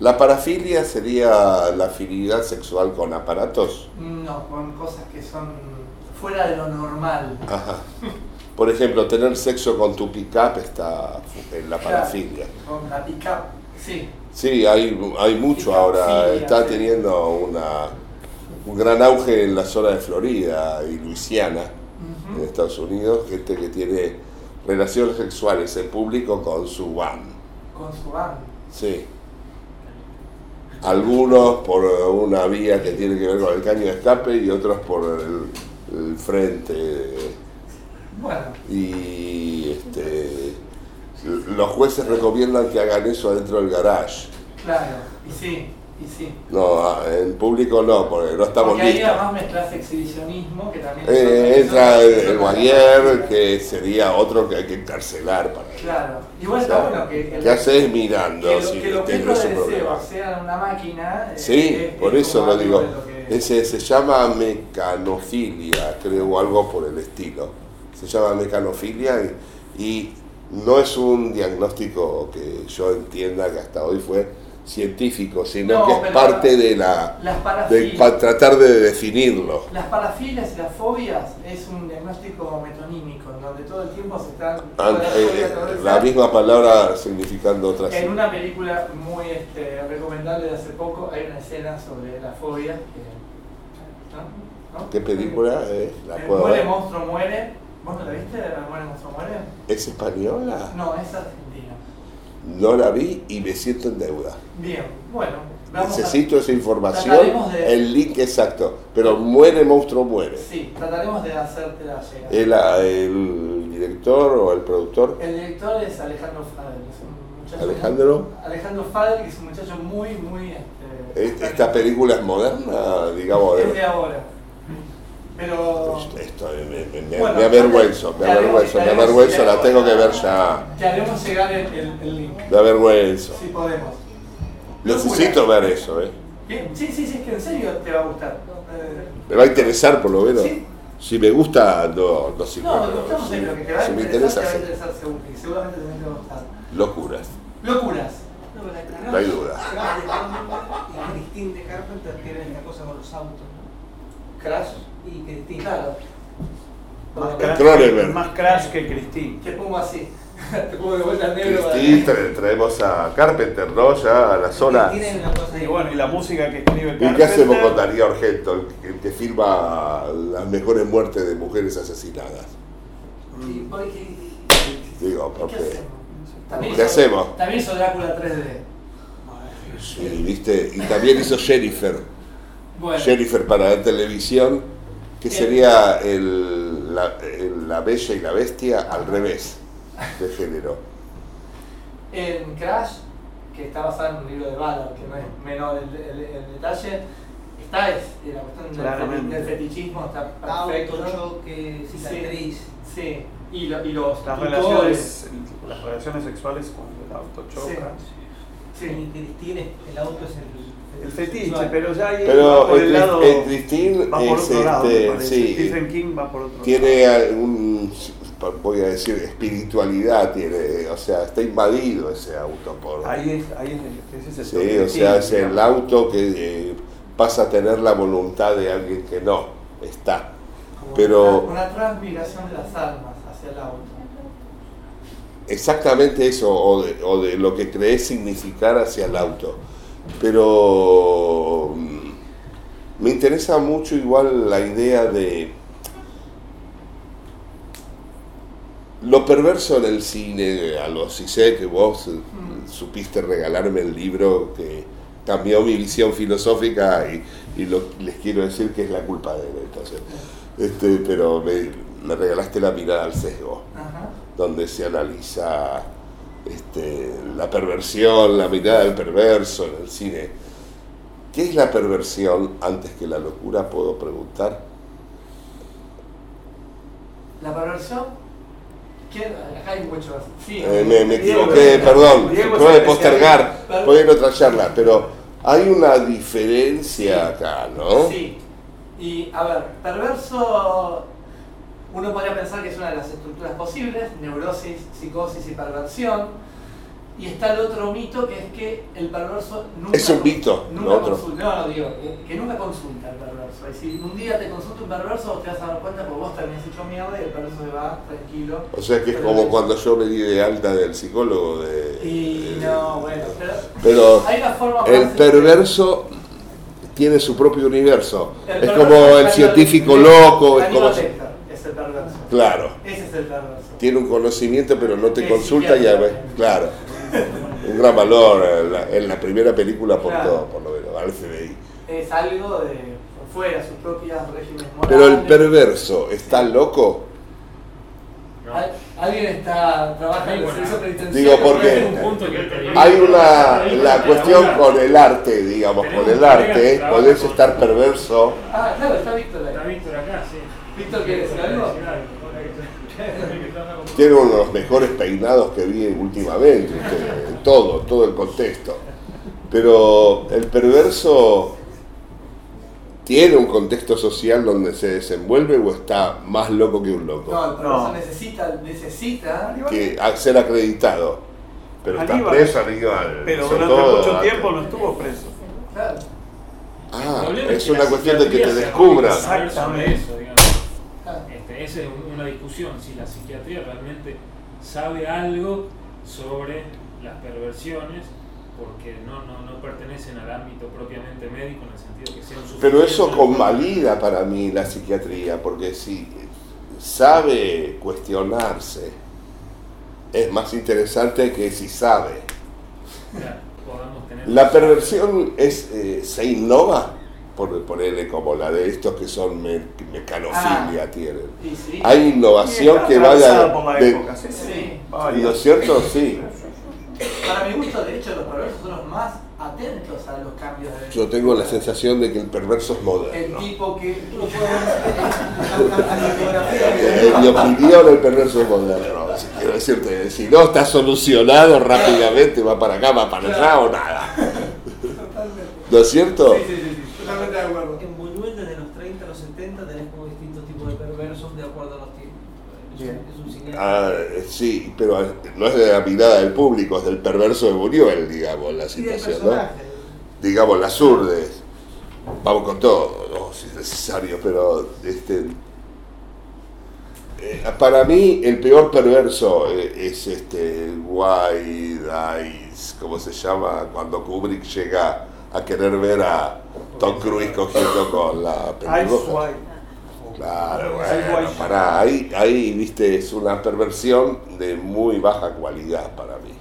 La parafilia sería la afinidad sexual con aparatos.
No, con cosas que son fuera de lo normal.
Ajá. Por ejemplo, tener sexo con tu pick-up está en la
Claro.
parafilia.
Con la pick-up, sí.
Sí, hay, hay mucho ahora. Está teniendo una, un gran auge en la zona de Florida y Luisiana, en. Estados Unidos, gente que tiene relaciones sexuales en público con su van.
Con su van.
Sí. Algunos por una vía que tiene que ver con el caño de escape y otros por el, el frente.
Bueno,
Y este, los jueces recomiendan que hagan eso adentro del garage.
claro. Y sí, y sí.
No, en público no, porque no estamos
Porque ahí
listos.
además mezclas exhibicionismo, que también es
Eh, entra el, el que sería otro que hay que encarcelar para
Claro. Igual está bueno que. el-
¿Qué haces mirando
Que,
si
que objeto
ese
de
problema?
deseo sea una máquina. eh,
Sí,
es-
por
es
eso lo digo.
de lo que-
Ese se llama mecanofilia, creo, o algo por el estilo. Se llama mecanofilia y, y no es un diagnóstico que yo entienda que hasta hoy fue científico, sino
No,
que es parte de la de
parafilias.
pa- tratar de definirlo.
Las parafilias y las fobias es un diagnóstico metonímico, en donde todo el tiempo se están.
Ah, eh, eh, la misma palabra significando otras.
En una película muy este, recomendable de hace poco hay una escena sobre la fobia. que- ¿no? ¿No?
¿Qué película es? ¿La
El
puedo
muere,
ver?
monstruo, muere. ¿Vos no la viste? ¿La muere, monstruo, muere?
¿Es española?
No, es argentina.
No la vi y me siento en deuda.
Bien, bueno. vamos a-
Necesito esa información,
de-
el link exacto. Pero muere, monstruo, muere.
Sí, trataremos de hacértela llegar.
¿El, el director o el productor?
El director es Alejandro Fadel, es un muchacho.
¿Alejandro?
Alejandro Fadel, que es un muchacho muy, muy. Este,
¿Es- ¿Esta película es moderna? Digamos,
es de
de-
ahora. Pero.
esto me, me- me-
Bueno,
me avergüenzo, me avergüenzo, me avergüenzo, la tengo que ver ya.
Te haremos llegar el, el, el link.
Me avergüenzo.
Si podemos.
Necesito ver eso, ¿eh?
Bien, Sí, sí, sí, es que en serio te va a gustar. Eh,
Me va a interesar por lo menos.
Sí.
Si me gusta, no, no sé.
no,
pero
estamos
si,
en lo que te va a
si me
interesar,
interesa,
te va a interesar seguro, y seguramente también te va a gustar.
Locuras.
Locuras.
No hay duda.
Y Christine de Carpenter tiene esta cosa con los autos, ¿no?
Crash.
Y Christine.
Claro.
Más crash,
Cronenberg.
más crash que Christine.
Te pongo así. Te pongo de vuelta al negro.
traemos a Carpenter, ¿no? Ya a
una cosa
Y bueno, y la música que escribe
¿Y qué hacemos con Darío Argento, el, el que filma las mejores muertes de mujeres asesinadas?
Y porque-
Digo,
¿Qué
porque.
hacemos? También
¿Qué
hizo-
hacemos?
También hizo Drácula 3D.
Sí, ¿viste? Y también hizo Jennifer.
Bueno,
Jennifer para la televisión, que sería el- la, el- la bella y la bestia al revés de género.
en Crash, que está basado en un libro de Ballard, que no es menor el, el- el detalle, está es, y la cuestión del, del fetichismo está
Auto,
perfecto.
choque, cicatriz.
Sí, y, lo- y los
Las relaciones, las relaciones sexuales cuando el auto choca.
Y
Sí.
Christine, el auto es el.
El fetiche, pero ya ahí va
Pero
por el
en,
lado.
en Christine
va por
es
otro lado,
este,
parece.
sí,
Stephen King va por otro
tiene
lado.
algún, voy a decir, espiritualidad, tiene, o sea, está invadido ese auto por...
Ahí es, ahí es, ese es el
Sí, o sea,
King,
es el auto que eh, pasa a tener la voluntad de alguien que no está.
Como
Pero-
Una, una transmigración de las almas hacia el auto.
Exactamente eso, o de, o de lo que crees significar hacia el auto. Pero mm, me interesa mucho igual la idea de lo perverso en el cine, a los si sé que vos eh, supiste regalarme el libro que cambió mi visión filosófica y, y lo- les quiero decir que es la culpa de él. Entonces, este, pero me, me regalaste la mirada al sesgo
Ajá.
donde se analiza este, la perversión, la mirada del perverso en el cine. ¿Qué es la perversión antes que la locura? Puedo preguntar.
La perversión. ¿Quién? Acá hay muchos. Sí,
Eh, me, equivoqué,
Diego,
perdón, puede
especialista.
postergar,
Perdón.
puede ir a otra charla, pero hay una diferencia acá, ¿no?
Sí. Y a ver, perverso. Uno podría pensar que es una de las estructuras posibles: neurosis, psicosis y perversión. Y está el otro mito que es que el perverso nunca.
Es un mito,
Nunca
lo otro.
consulta. No, no, digo, que nunca consulta el perverso. Es decir, un día te consulta un perverso, vos te vas a dar cuenta porque vos también has hecho mierda y el perverso se va tranquilo.
O sea que es como cuando yo me di de alta del psicólogo de...
Y
de-
no, bueno, pero.
Pero
Hay una forma
el perverso tiene su propio universo.
El
Es como el científico loco, es como... Claro,
Ese es el perverso.
tiene un conocimiento pero no te
Es
consulta y a ver,
psiquiatra.
claro. Un gran valor en la, en la primera película por
Claro.
todo, por lo menos, al FBI.
Es algo de fuera, sus propios regímenes morales.
Pero el perverso, ¿está loco?
¿no?
Al- Alguien está trabajando en servicio penitenciario.
digo, porque- Hay una la cuestión con el arte, digamos, con el arte, podés estar perverso.
Ah, claro, está Víctor
Está
ahí.
Víctor acá, sí.
Víctor, ¿quiere decir algo?
Tiene uno de los mejores peinados que vi últimamente, en todo, todo el contexto. Pero el perverso tiene un contexto social donde se desenvuelve o está más loco que un loco.
No, el perverso
No.
necesita, necesita.
Que ser acreditado. Pero está preso Aníbal.
Pero durante
todo
mucho tiempo no estuvo preso.
Claro.
Ah, es
que
una cuestión de que te descubran.
Exactamente.
eso, digamos.
Claro.
Este, esa es un- una discusión, si la psiquiatría realmente sabe algo sobre las perversiones, porque no, no, no pertenecen al ámbito propiamente médico en el sentido que sean
Pero eso convalida para mí la psiquiatría, porque si sabe cuestionarse, es más interesante que si sabe.
Claro, podamos tener-
La perversión es, eh, se innova, por ponerle como la de estos que son me- mecanofilia,
Ah.
tienen.
Sí.
Hay innovación que vaya... de-
época, sí, sí.
¿No es cierto? Sí.
Para mi gusto, de hecho, los perversos son los más atentos a los cambios de
Yo tengo la sensación de que el perverso es
El
moderno.
tipo que tú lo puedes ver en
mi opinión, el perverso es moderno. Si quiero decirte, si no está solucionado rápidamente, va para acá, va para allá o nada. ¿No es cierto?
Sí, sí, sí, totalmente de acuerdo.
En Buñuel desde los 30 a los 70 tenés como distintos tipos de perversos de acuerdo a los tiempos. Es,
Bien.
Ah, eh, sí, pero no es de la mirada del público, es del perverso de Buñuel, digamos, la
y del
situación, ¿no?
personaje.
Digamos, las urdes. Vamos con todo, no, si es necesario, pero este. eh, para mí, el peor perverso eh, es este White Eyes, ¿cómo se llama? Cuando Kubrick llega a querer ver a Tom Cruise cogiendo con la pelirroja. Claro, bueno, pará, ahí, ahí, viste, es una perversión de muy baja cualidad para mí.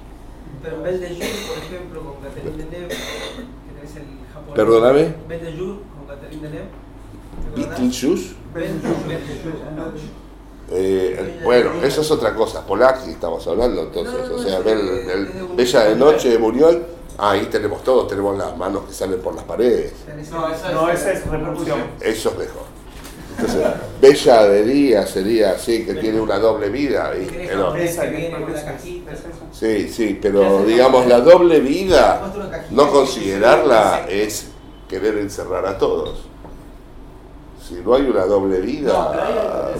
Pero Belle de Jour, por ejemplo, con Catherine Deneuve, que tenés el japonés.
Perdóname.
Belle de Jour con Catherine Deneuve.
Beetlejuice,
Belle de Jour, Belle de Jour.
eh, bueno, eso es otra cosa, Polaki estamos hablando entonces,
No, no,
o sea, Bella de Noche de Buñuel, ahí tenemos todo, tenemos las manos que salen por las paredes,
No, esa es,
No, esa es repulsión.
eso es mejor. Entonces, Bella de Día sería así, que tiene una doble vida,
esa.
sí, sí, pero digamos, la doble vida, no considerarla es querer encerrar a todos. Si no hay una doble vida,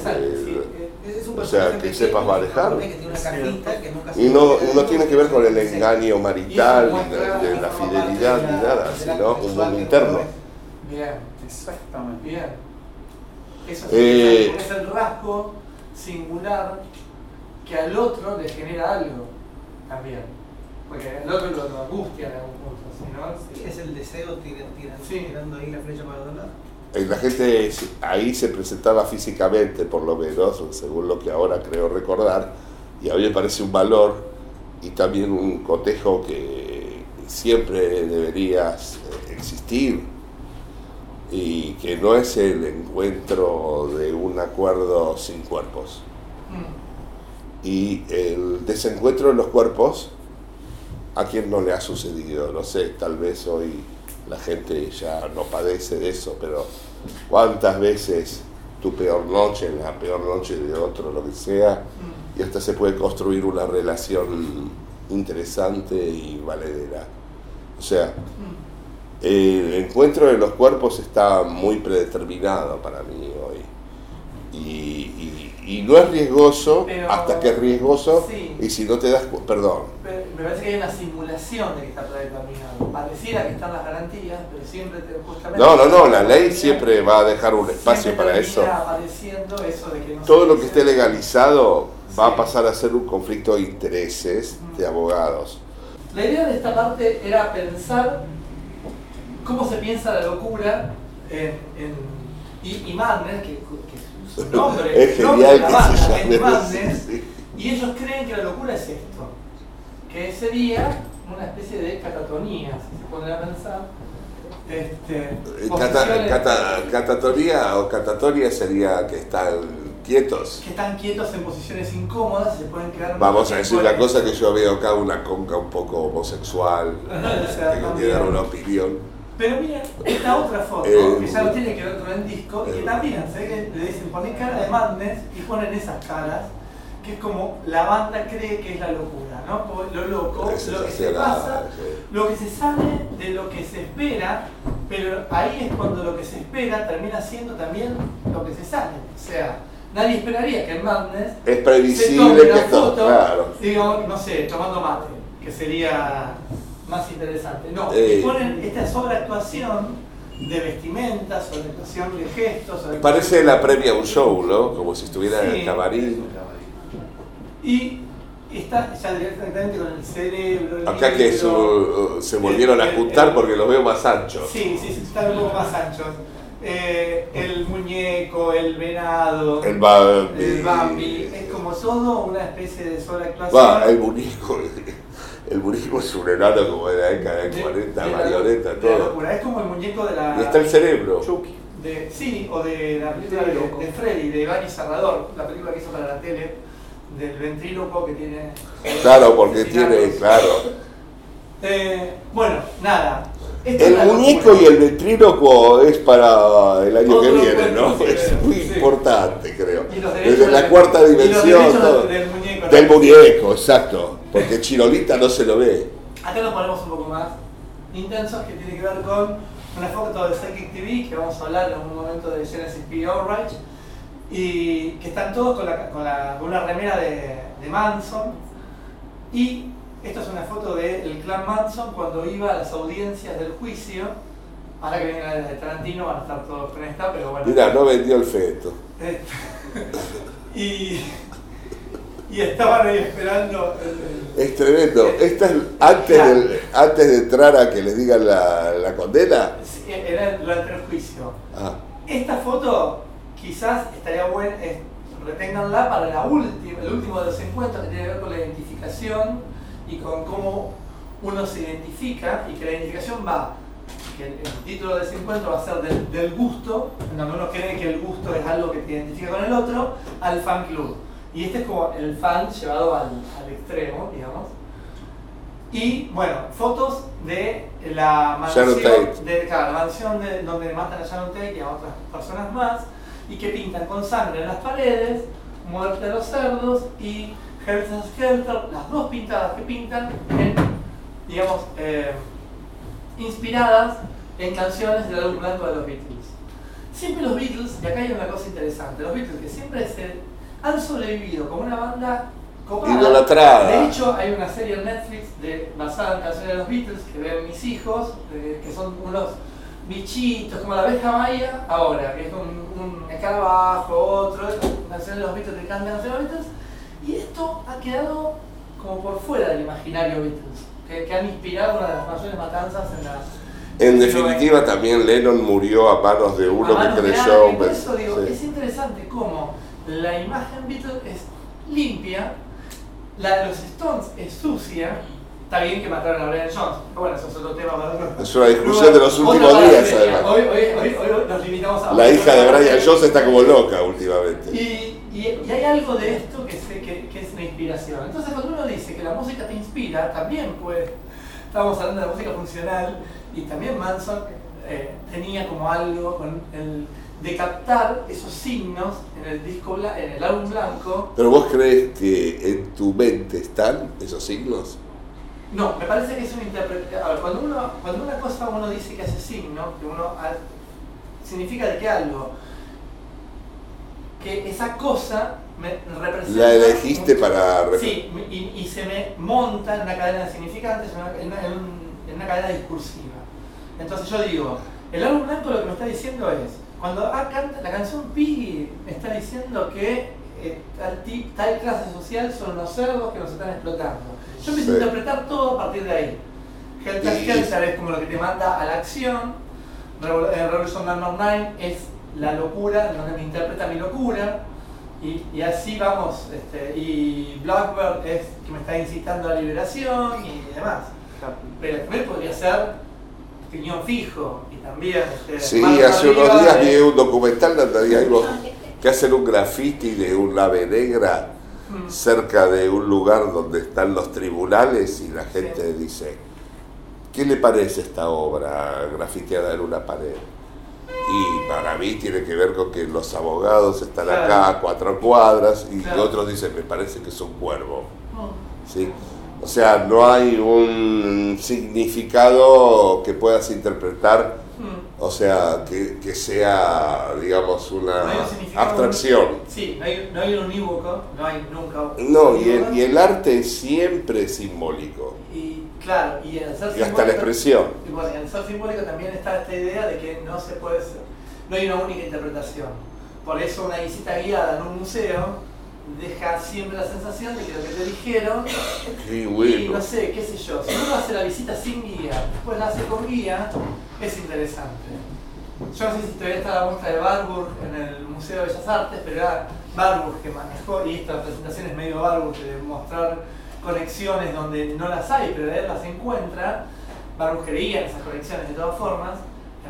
O sea,
personaje
que
pequeño,
sepas manejar.
japonés Que tiene una cajita que nunca se
Y no, no tiene que ver con el engaño marital, ni de,
muestra
de la fidelidad, ni
la-
nada, sino un mundo interno.
Exactamente.
bien. Eso sí,
Eh,
es el rasgo singular que al otro le genera algo también. Porque al otro lo, angustia en algún punto, ¿sí, ¿no?
Sí, es el deseo tira- tira-
Sí.
tirando ahí la flecha para.
Eh, La gente ahí se presentaba físicamente, por lo menos, según lo que ahora creo recordar, y a mí me parece un valor y también un cotejo que siempre debería eh, existir y que no es el encuentro de un acuerdo sin cuerpos.
Mm.
Y el desencuentro de los cuerpos, ¿a quién no le ha sucedido? No sé, tal vez hoy la gente ya no padece de eso, pero ¿cuántas veces tu peor noche, la peor noche de otro, lo que sea, y hasta se puede construir una relación interesante y valedera? O sea, el encuentro de los cuerpos está muy predeterminado para mí hoy. Y, y- no es riesgoso
Pero-
hasta que es riesgoso
Sí.
y si no te das perdón
Pero Me parece que hay una simulación de que está predeterminado. Pareciera que están las garantías, pero siempre te, justamente.
no no no la ley siempre va a dejar un espacio para eso
apareciendo eso de que no
todo lo que esté legalizado va a pasar a ser un conflicto de intereses de abogados
La idea de esta parte era pensar cómo se piensa la locura en, en- y, y que su nombre,
es
el nombre de la banda
se así.
y ellos creen que la locura es esto, que sería una especie de catatonía, si se ponen a pensar. Este,
Eh, Cata- cata- o catatonia sería que están quietos.
que están quietos en posiciones incómodas y se pueden quedar
Vamos a decir
tiempo
cosa que yo veo acá una conca un poco homosexual.
O sea,
Tengo que dar una opinión.
Pero mira, esta otra foto,
Eh,
que ya no tiene que ver con el disco, y que
eh.
también, ve que le dicen poné cara de madness y ponen esas caras, que es como la banda cree que es la locura, ¿no? Lo loco, lo que se pasa, lo que se sale de lo que se espera, pero ahí es cuando lo que se espera termina siendo también lo que se sale. O sea, nadie esperaría que en Madness
Es
se tome
previsible
una
que
foto,
claro.
digo, no sé, tomando mate, que sería más interesante. No,
Eh.
y ponen esta sobreactuación de vestimentas, sobreactuación de gestos. sobreactuación-
Parece la previa a un show, ¿no? Como si estuviera en
Sí.
el camarín.
Y está ya directamente con el cerebro. el
Acá que su- se volvieron a
El-
juntar
el-
porque los veo más anchos.
Sí, sí, sí, están un poco más anchos. Eh, el muñeco, el venado,
El Bambi.
el Bambi, es como todo una especie de sobreactuación.
Va, el muñeco. El muñeco es un enano como de la década de
de-
40,
de la-
marioneta,
de la
todo.
locura. Es como el muñeco de la.
Y está el cerebro.
Chucky.
de- sí, o de la película de, Freddy, de Barry Salvador, la película que hizo para la tele, del ventríloco que tiene.
Claro, porque tiene, claro.
Eh, bueno, nada. Esta
El
la
muñeco y el ventríloco es para el año que viene, ¿no? Es muy
sí.
importante, creo. Desde la
del-
cuarta
y los
dimensión.
derechos
todo.
del- del
Del muñeco, exacto. Porque Chirolita no se lo ve.
Acá nos ponemos un poco más intensos, que tiene que ver con una foto de Psychic TV, que vamos a hablar en un momento de Genesis P. Allright, y que están todos con, la, con, la- con una remera de, de Manson. Y esta es una foto del clan Manson cuando iba a las audiencias del juicio. Ahora que viene la de Tarantino van a estar todos con esta, pero bueno.
Mira, no vendió el feto.
Eh, y, y estaban ahí esperando el- el-
Es tremendo. Esta es antes,
Claro.
del- antes de entrar a que les digan la, la condena.
Sí, Era durante el juicio.
Ah,
Esta foto quizás estaría buena, reténganla para la última, el último de los encuentros que tiene que ver con la identificación y con cómo uno se identifica y que la identificación va, que el, el título de ese encuentro va a ser del, del gusto, en donde uno cree que el gusto es algo que te identifica con el otro, al fan club. Y este es como el fan llevado al, al extremo, digamos. Y bueno, fotos de la mansión, de, claro, la mansión de, donde matan a Sharon Tate y a otras personas más, y que pintan con sangre en las paredes, muerte de los cerdos y Helter Skelter, las dos pintadas que pintan, en, digamos, eh, inspiradas en canciones del álbum blanco de los Beatles. Siempre los Beatles, y acá hay una cosa interesante, los Beatles que siempre se han sobrevivido como una banda copada.
Idolatrada.
De hecho, hay una serie en Netflix de, basada en canciones de los Beatles que ven mis hijos, eh, que son unos bichitos, como la abeja maya, ahora, que es un, un escarabajo, otro, canciones de los Beatles que cantan canciones de los Beatles, y esto ha quedado como por fuera del imaginario Beatles, que, que han inspirado una de las mayores matanzas en la...
En definitiva, también Lennon murió a manos de uno
manos
que creyó.
eso digo,
sí.
es interesante cómo la imagen Beatles es limpia, la de los Stones es sucia. Está bien que mataron a Brian Jones, pero bueno, eso es otro tema para otro.
Es una discusión de los últimos días, además.
Hoy, hoy, hoy, hoy nos limitamos a.
La hija de Brian Jones está como loca últimamente.
Y, y- y hay algo de esto que, se- que, que es una inspiración. Entonces, cuando uno dice que la música te inspira, también puede. Estamos hablando de la música funcional y también Manson eh, tenía como algo con el de captar esos signos en el disco en el álbum blanco.
Pero vos crees que en tu mente están esos signos?
No, me parece que es una interpretación. Cuando, uno, cuando una cosa uno dice que hace signo, que uno ha- significa de que algo que esa cosa me representa.
La elegiste
un-
para...
Sí, y, y se me monta en una cadena de significantes, en una, en una- en un- en una cadena discursiva. Entonces yo digo, el álbum blanco lo que me está diciendo es, cuando ah, canta la canción Piggy, me está diciendo que eh, tal, tip- tal clase social son los cerdos que nos están explotando. Yo empiezo a
Sí.
interpretar todo a partir de ahí. Helter Skelter es como lo que te manda a la acción, eh, Revolution Number 9 es la locura, donde me interpreta mi locura, y, y así vamos, este, y Blackbird es que me está incitando a la liberación y demás. Pero también podría ser piñón fijo y también... Este,
Sí, hace unos días vi un documental hay algo que hacen un graffiti de un ave negra
mm,
cerca de un lugar donde están los tribunales y la gente dice, ¿qué le parece esta obra grafiteada en una pared? Y para mí tiene que ver con que los abogados están
Claro.
acá a cuatro cuadras y
Claro.
otros dicen, me parece que es un cuervo.
mm,
¿sí? O sea, no hay un significado que puedas interpretar. O sea, que, que sea, digamos, una
No un
abstracción.
Sí, no hay, no hay un unívoco, no hay nunca un
No, y el, y el arte siempre es simbólico,
Y claro, y el ser
y hasta la expresión.
Y bueno, en el ser simbólico también está esta idea de que no se puede ser, no hay una única interpretación. Por eso una visita guiada en un museo deja siempre la sensación de que lo que te dijeron,
Qué
y no sé, qué sé yo, si uno hace la visita sin guía, después la hace con guía, es interesante. Yo no sé si todavía está la muestra de Barburg en el Museo de Bellas Artes, pero era Barburg que manejó, y esta presentación es medio Barburg de mostrar conexiones donde no las hay, pero él las encuentra. Barburg creía en esas conexiones de todas formas,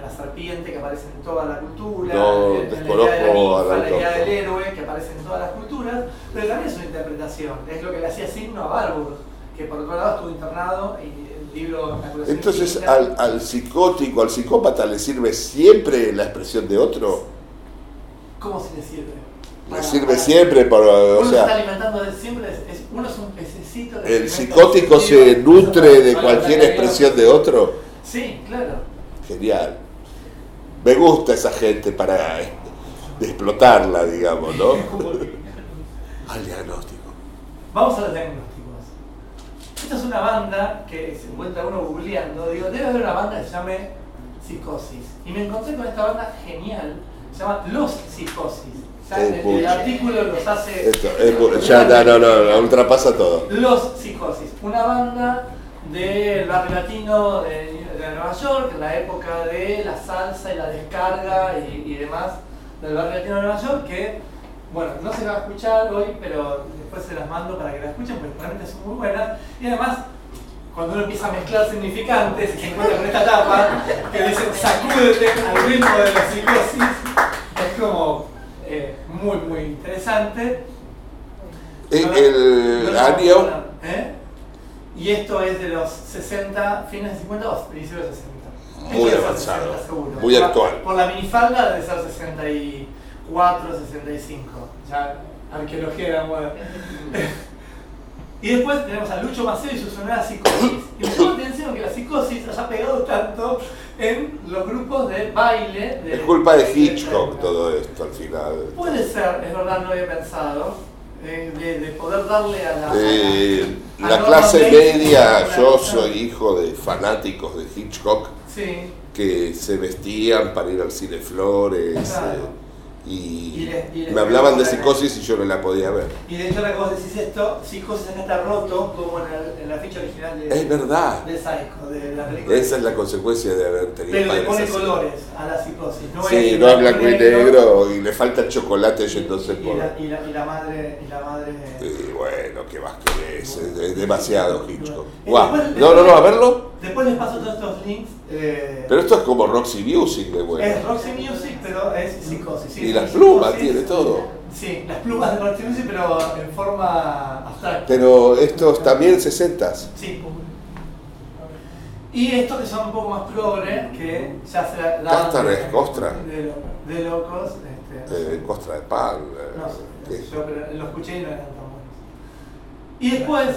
la serpiente que aparece en toda la cultura,
No,
en, en la idea de la ninfa,
al
la idea
autor.
del héroe que aparece en todas las culturas, pero también es una interpretación, es lo que le hacía signo a Barburg, que por otro lado estuvo internado y el libro
Entonces, al, al psicótico, al psicópata, ¿le sirve siempre la expresión de otro?
¿Cómo se le sirve?
Le
Para-
sirve
para-
siempre, por, o
uno se está
sea,
alimentando de siempre, es, uno es un pececito. que
el psicótico se nutre de
para-
cualquier
para-
expresión de otro.
Sí, claro.
Genial. Me gusta esa gente para eh, explotarla, digamos, ¿no? Al diagnóstico.
Vamos a los diagnósticos. Esta es una banda que se encuentra uno googleando. Digo, debe haber una banda que se llame Psicosis. Y me encontré con esta banda genial, se llama Los Psicosis. O sea,
Qué
el, artículo los hace.
Esto, es ya, no, no, no, no, ultrapasa todo.
Los Psicosis, una banda del barrio latino de, de Nueva York, en la época de la salsa y la descarga y, y demás del barrio latino de Nueva York, que, bueno, no se va a escuchar hoy, pero después se las mando para que la escuchen, porque realmente son muy buenas. Y además, cuando uno empieza a mezclar significantes y se encuentra con esta tapa que dice sacúdete al ritmo de la psicosis, es como eh, muy, muy interesante.
Eh,
No,
el
no, ¿eh? Y esto es de los 60, fines de 50 o principios de 60.
Muy avanzado,
60 seguro.
muy actual.
Por la minifalda debe ser 64, 65. Ya, arqueología de la moda. Y después tenemos a Lucho Maceo y su sonora psicosis. Y me llama la atención que la psicosis haya pegado tanto en los grupos de baile. De,
es culpa de
de-
Hitchcock todo esto al final.
Puede ser, es verdad, no había pensado. Eh, de, de poder darle a la.
Eh,
a
la clase media, yo soy hijo de fanáticos de Hitchcock
Sí,
que se vestían para ir al cine Flores
Claro.
Eh, y,
Y le- y le-
me hablaban de psicosis y yo no la podía ver.
y de hecho ahora que vos decís esto, Psicosis acá está roto, como en la, en la ficha original de,
Es verdad.
de Psycho, de la película.
Esa es la consecuencia de haber tenido
Pero le pone colores a la psicosis. No
Sí,
es
no es blanco y negro y le falta chocolate yéndose
y,
por...
la, y, la, y la madre. Y la madre
Y bueno, ¿qué más querés? Es, es demasiado Hitchcock. Guau.
después-
No, no, no, a verlo.
Después les paso todos estos links. Eh,
Pero esto es como Roxy Music de bueno.
Es Roxy Music, pero es psicosis. sí,
Y
es
las
psicosis.
plumas tiene todo.
Sí, las plumas de Roxy Music, pero en forma abstracta.
Pero estos también 60
Sí. Y estos que son un poco más progre, que ya se la
Cástares, Costra.
De, lo- de locos. Este,
eh, Costra de Pan. eh,
no sé, yo pero lo escuché y no eran tan buenos. Y después,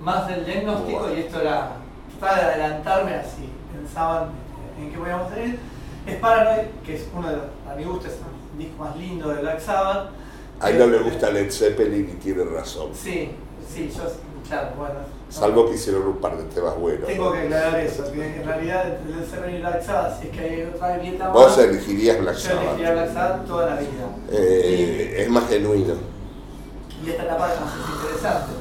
más del diagnóstico,
Bueno.
y esto era, de adelantarme así, pensaban en qué podíamos salir, es Paranoid, que es uno de los, a mi gusto, es el disco más lindo de Black Sabbath,
A él no le gusta Led Zeppelin y tiene razón.
Sí, sí, yo, claro, bueno.
Salvo que hicieron un par de temas buenos.
Tengo
¿no?
que aclarar eso, que en realidad el Seven y Black Sabbath, si es que hay otra grieta más,
Vos elegirías Black
yo elegiría
Sabbath.
Black Sabbath toda la vida.
Eh, es más genuino.
Y, esta etapa más es interesante.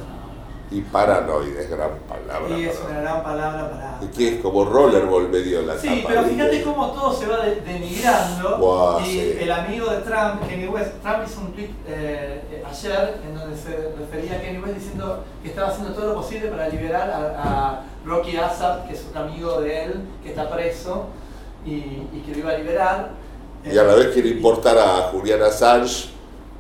Y paranoid es gran palabra.
Y es
para-
una gran palabra para...
Que es como rollerball medio la
Sí, pero fíjate cómo todo se va de- denigrando. Y
sí.
el amigo de Trump, Kenny West, Trump hizo un tweet eh, eh, ayer en donde se refería a Kenny West diciendo que estaba haciendo todo lo posible para liberar a, a Rocky Assad, que es un amigo de él, que está preso y, y que lo iba a liberar.
Y a la vez quiere
Eh,
importar a Julian Assange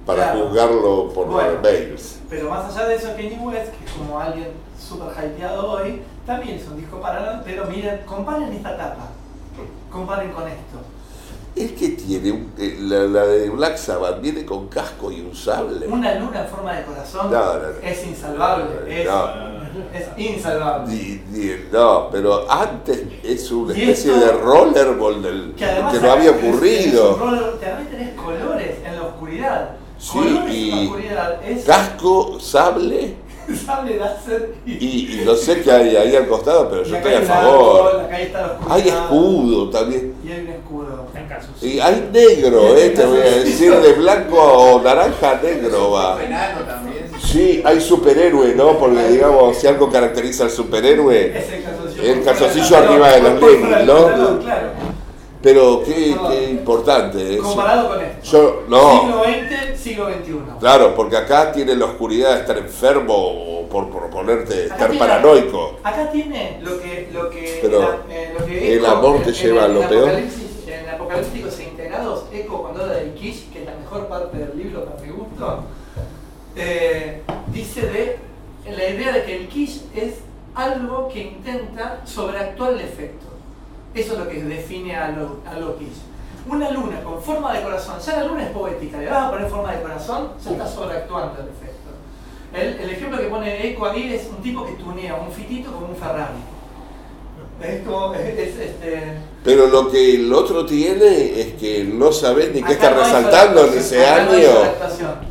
para
Claro.
juzgarlo por
Bueno.
mails.
Pero más allá de eso, Kenny West, que es como alguien súper hypeado hoy, también hizo un disco paralelo, pero miren, comparen esta etapa, comparen con esto.
Es que tiene un- eh, la, la de Black Sabbath viene con casco y un sable.
Una luna en forma de corazón
No, no, no.
es insalvable, es, es insalvable.
No, pero antes es una especie
esto-
de rollerball del,
Que
que no había
es- es
ocurrido.
roller- también tenés colores en la oscuridad.
Sí,
colores
y
oscuridad. Es
Casco, sable
sable láser y,
y, y no sé qué hay ahí al costado, pero
y
yo estoy a
hay
favor.
árbol, está.
Hay escudo también.
Y hay un escudo.
Está en casos.
Y hay negro, eh, te voy a decir, de blanco o naranja negro va. Sí, hay superhéroe, ¿no? Porque digamos, si algo caracteriza al superhéroe,
Es el calzoncillo.
Arriba de los
del
¿no?
Claro.
Pero qué, qué importante eso.
Comparado con esto.
Yo, no,
Siglo XX, siglo XXI.
claro, porque acá tiene la oscuridad de estar enfermo o por proponerte estar
tiene-
paranoico.
Acá tiene lo que, lo que,
Pero
la- eh, lo que
el amor te lleva a lo peor.
En Apocalípticos e Integrados, Eco, cuando habla del Kish, que es la mejor parte del libro para mi gusto, eh, dice de la idea de que el Kish es algo que intenta sobreactuar el efecto. Eso es lo que define a lo, a. Una luna con forma de corazón, ya la luna es poética, le vas a poner forma de corazón, ya está sobreactuando el efecto. El, ejemplo que pone Eco ahí es un tipo que tunea un fitito con un Ferrari. Es como, es, es, este...
Pero lo que el otro tiene es que no sabes ni qué está
no
resaltando en ese año.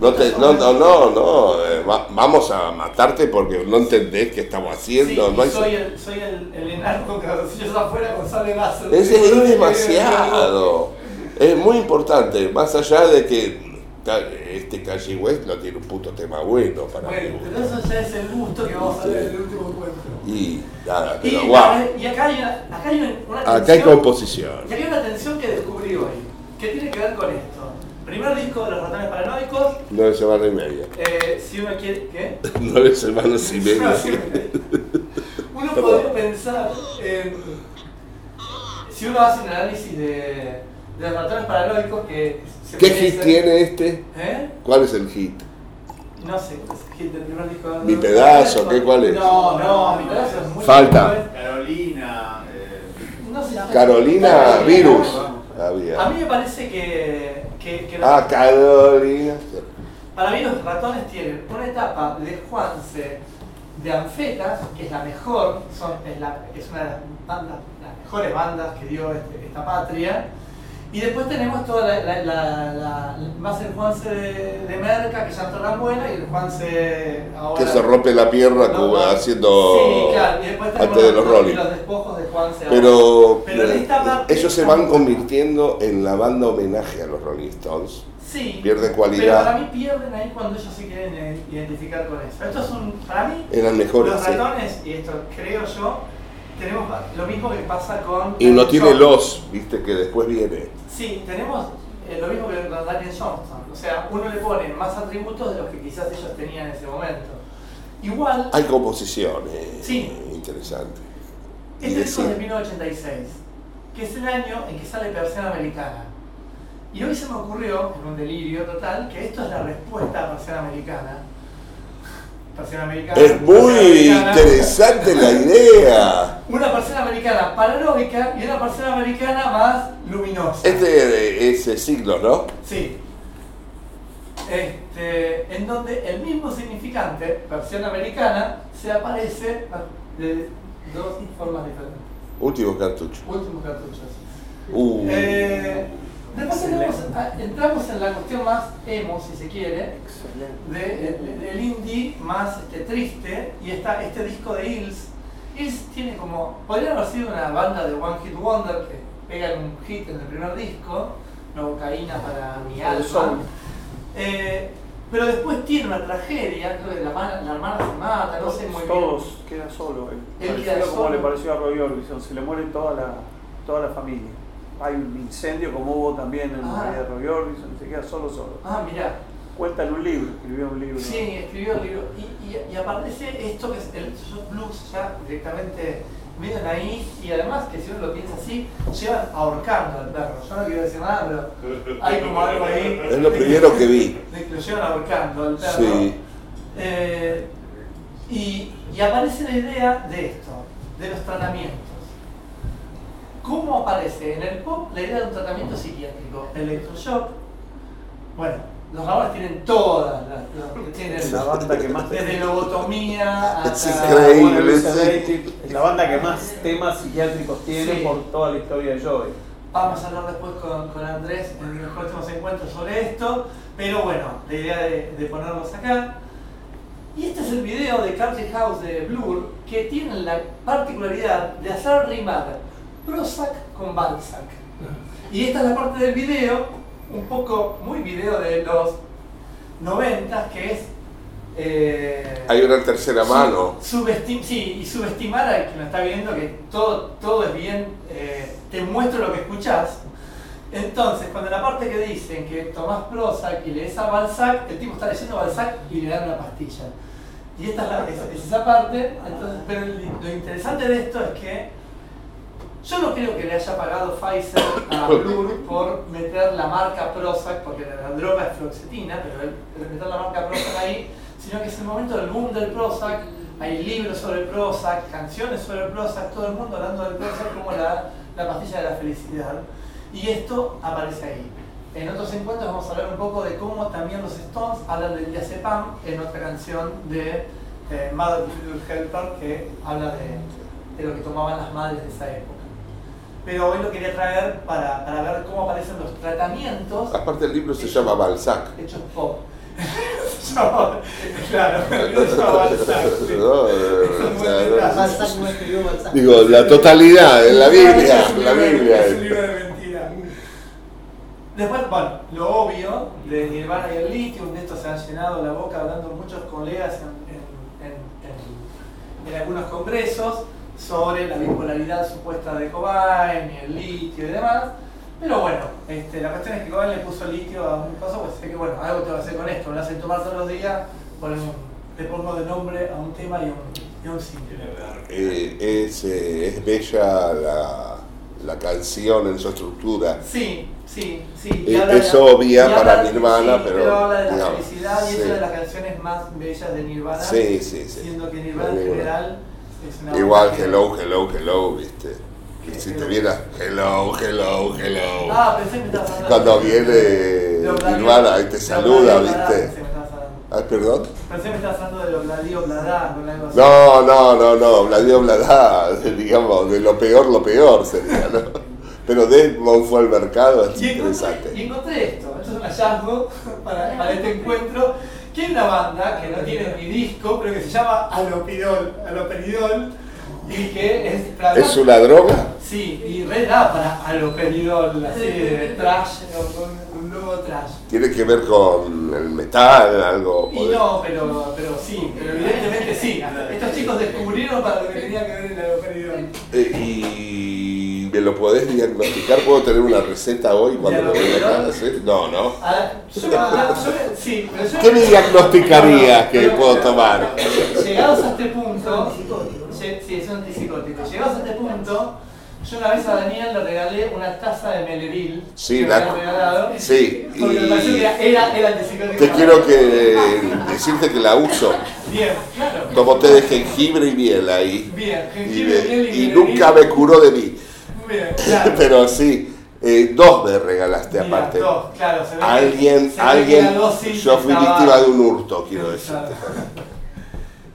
No, te, no, no, no, no, eh, va- vamos a matarte porque no entendés qué estamos
Sí,
haciendo. no
y
hay-
soy el, soy el, el con calzoncillos afuera con sable láser.
Es, demasiado. Es muy importante, más allá de que este Kanye West no tiene un puto tema bueno para
Bueno,
mí.
pero eso ya es el gusto que vamos a ver en el último encuentro.
Y nada,
Y,
pero guau.
y acá hay una, acá hay una, una
Acá hay
tensión-
composición.
Y hay una tensión que descubrí hoy, que tiene que ver con esto. Primer disco de los ratones paranoicos,
Nueve semanas y media.
eh, si uno quiere... ¿Qué?
Nueve semanas y media.
Uno podría pensar en. Si uno hace un análisis de, de los ratones paranoicos que. se
¿Qué hit tiene este?
¿Eh?
¿Cuál es el hit?
No sé, es el hit del primer disco.
Mi pedazo, ¿qué? ¿Cuál es?
No, no, mi pedazo es muy.
Falta.
Carolina. eh,
No sé.
Carolina Virus.
A
Había.
mí me parece que. que, que
Ah, Carolina.
Para mí los ratones tienen una etapa de Juanse de Anfetas, que es la mejor, son, es, la- es una de las, bandas, las mejores bandas que dio este- esta patria. Y después tenemos toda la, la, la- la- más el Juanse de, de Merca, que ya está tan buena, y el Juanse ahora...
Que se rompe la pierna
No,
haciendo
Sí, claro, y después tenemos
antes de los
los, despojos de Juanse ahora.
Pero,
Pero parte
ellos se van convirtiendo en la banda homenaje a los Rolling Stones.
Sí,
pierde
Pero
cualidad.
para mí pierden ahí cuando ellos se quieren eh, identificar con eso. Esto es un, para mí,
Eran mejores.
los
sí.
ratones, y esto creo yo, tenemos lo mismo que pasa con...
Y no tiene los, viste, que después viene.
Sí, tenemos eh, lo mismo que con Daniel Johnston. O sea, uno le pone más atributos de los que quizás ellos tenían en ese momento. Igual,
Hay composiciones
Sí.
interesantes.
Este disco es de
decir,
1986, que es el año en que sale Persiana Americana. Y hoy se me ocurrió, en un delirio total, que esto es la respuesta a Persiana Americana. Americana.
es muy
Americana.
interesante la idea.
Una persiana americana paranoica y una persiana americana más luminosa.
Este es ese siglo, ¿no?
Sí. Este, en donde el mismo significante, versión americana, se aparece de dos formas diferentes.
Último cartucho.
Últimos cartuchos.
Uh,
Eh, después tenemos ah, entramos en la cuestión más emo, si se quiere,
Excelente.
de- de- del indie más este, triste y está este disco de Hills. Hills tiene como, podría haber sido una banda de One Hit Wonder que pegan un hit en el primer disco, no cocaína para mi alma. Eh, pero después tiene una tragedia, creo que la, hermana- la hermana se mata, no sé muy bien.
Todos queda solo. él.
Él
Parecido
queda
como
solo.
le pareció a Roy Orbison, se le muere toda la, toda la familia. Hay un incendio como hubo también en
Ah.
la vida de Roy Orbison, se queda solo solo.
Ah, mirá.
Cuenta en un libro, escribió un libro.
Sí, escribió el libro. Y, y, y aparece esto que es el blues ya directamente medio naif y además que si uno lo piensa así, llevan ahorcando al perro. Yo no quiero decir nada, pero hay como algo ahí.
Es lo primero que vi.
lo llevan ahorcando al perro.
Sí.
Eh, y, y aparece la idea de esto, de los tratamientos. ¿Cómo aparece en el pop la idea de un tratamiento psiquiátrico? Electroshock. Bueno, los rabones tienen todas las, tienen
La banda que más
desde lobotomía
Es
hasta
increíble. Sí.
Sedated, Es la banda que más temas psiquiátricos tiene
Sí.
por toda la historia de Joey.
Vamos a hablar después con, con Andrés en los próximos encuentros sobre esto, pero bueno, la idea de, de ponerlos acá. Y este es el video de Country House de Blur, que tiene la particularidad de hacer rimar Prozac con Balzac. Y esta es la parte del video, un poco muy video de los 90, que es... eh,
Hay una tercera mano.
subestim- sí, y subestimar al que lo está viendo que todo, todo es bien, eh, te muestro lo que escuchás. Entonces, cuando la parte que dicen que tomás Prozac y lees a Balzac, el tipo está leyendo Balzac y le dan una pastilla. Y esta es, la- es- es esa parte. Entonces, pero lo interesante de esto es que yo no creo que le haya pagado Pfizer a Blur por meter la marca Prozac, porque la, droga es fluoxetina, pero él él meter la marca Prozac ahí, sino que es el momento del boom del Prozac, hay libros sobre el Prozac, canciones sobre el Prozac, todo el mundo hablando del Prozac como la, la pastilla de la felicidad. Y esto aparece ahí. En otros encuentros vamos a hablar un poco de cómo también los Stones hablan del diazepam en otra canción de eh, Mother Helper que habla de, de lo que tomaban las madres de esa época. Pero hoy lo quería traer para, para ver cómo aparecen los tratamientos
Aparte el libro se llama Balzac.
hechos pop. Claro, Balzac.
Digo, la totalidad, en la Biblia,
Es un
la
libro-
Biblia.
Es un libro de mentira. Después, bueno, lo obvio de Nirvana y el litio, de esto se han llenado la boca hablando muchos colegas en, en- en- en- en algunos congresos sobre la bipolaridad supuesta de Cobain y el litio y demás. Pero bueno, este, la cuestión es que Cobain le puso litio a un coso, pues sé que bueno, algo te va a hacer con esto, me lo hacen tomar todos los días, ponen un- le pongo de nombre a un tema y a un, y a un.
Eh, es, eh, es bella la, la canción en su estructura.
Sí, sí, sí.
Eh,
habla de-
es obvia
y
para
habla-
Nirvana,
sí,
pero,
habla de la
digamos,
felicidad y es
sí.
una de las canciones más bellas de Nirvana.
Sí, sí, sí.
Siendo que Nirvana en general es
Igual, hello, hello, hello, viste. Que si te viera, hello, hello, hello.
Ah, pensé que me.
Cuando viene Nirvana y te saluda,
Bladá,
viste. Ah, perdón.
Pensé que me estabas hablando de Obladio Bladá, con algo así.
No, no, no, no, Bladio Bladá, digamos, de lo peor, lo peor sería, ¿no? Pero Desmond fue al mercado, es
encontré, y
interesante.
encontré esto, esto es un hallazgo para, para este encuentro, que hay una banda que no tiene ni disco, pero que se llama Alopidol, Aloperidol, y que es... para-
¿Es una droga?
Sí, y re da para Aloperidol, así de trash, un, un nuevo trash.
¿Tiene que ver con el metal, algo?
Y no, pero, pero sí, pero evidentemente sí. Estos chicos descubrieron para lo que tenía que ver el Aloperidol.
Eh, ¿Y lo podés diagnosticar? ¿Puedo tener una receta hoy cuando lo venga acá? ¿Sí? No, no.
Ah, yo, yo- yo- sí, pero yo-
¿Qué me diagnosticaría
No, no,
que
pero-
puedo tomar?
Llegados a este punto, sí, es un antipsicótico. Llegados a este punto, yo una vez a Daniel le regalé una taza de Meleril.
Sí,
que me
la-
habían regalado,
sí,
Porque me pareció
y-
que era, era.
Te quiero que decirte que la uso.
Bien, claro.
Tomo té de jengibre y miel ahí.
Bien,
Y,
jengibre,
me-
miel y
y
Meleril.
nunca me curó de mí.
Claro.
Pero sí, eh, dos me regalaste
Mira,
aparte.
dos, claro, se ve que-
Alguien,
se
alguien, yo fui
estaba-
víctima de un hurto, quiero decirte.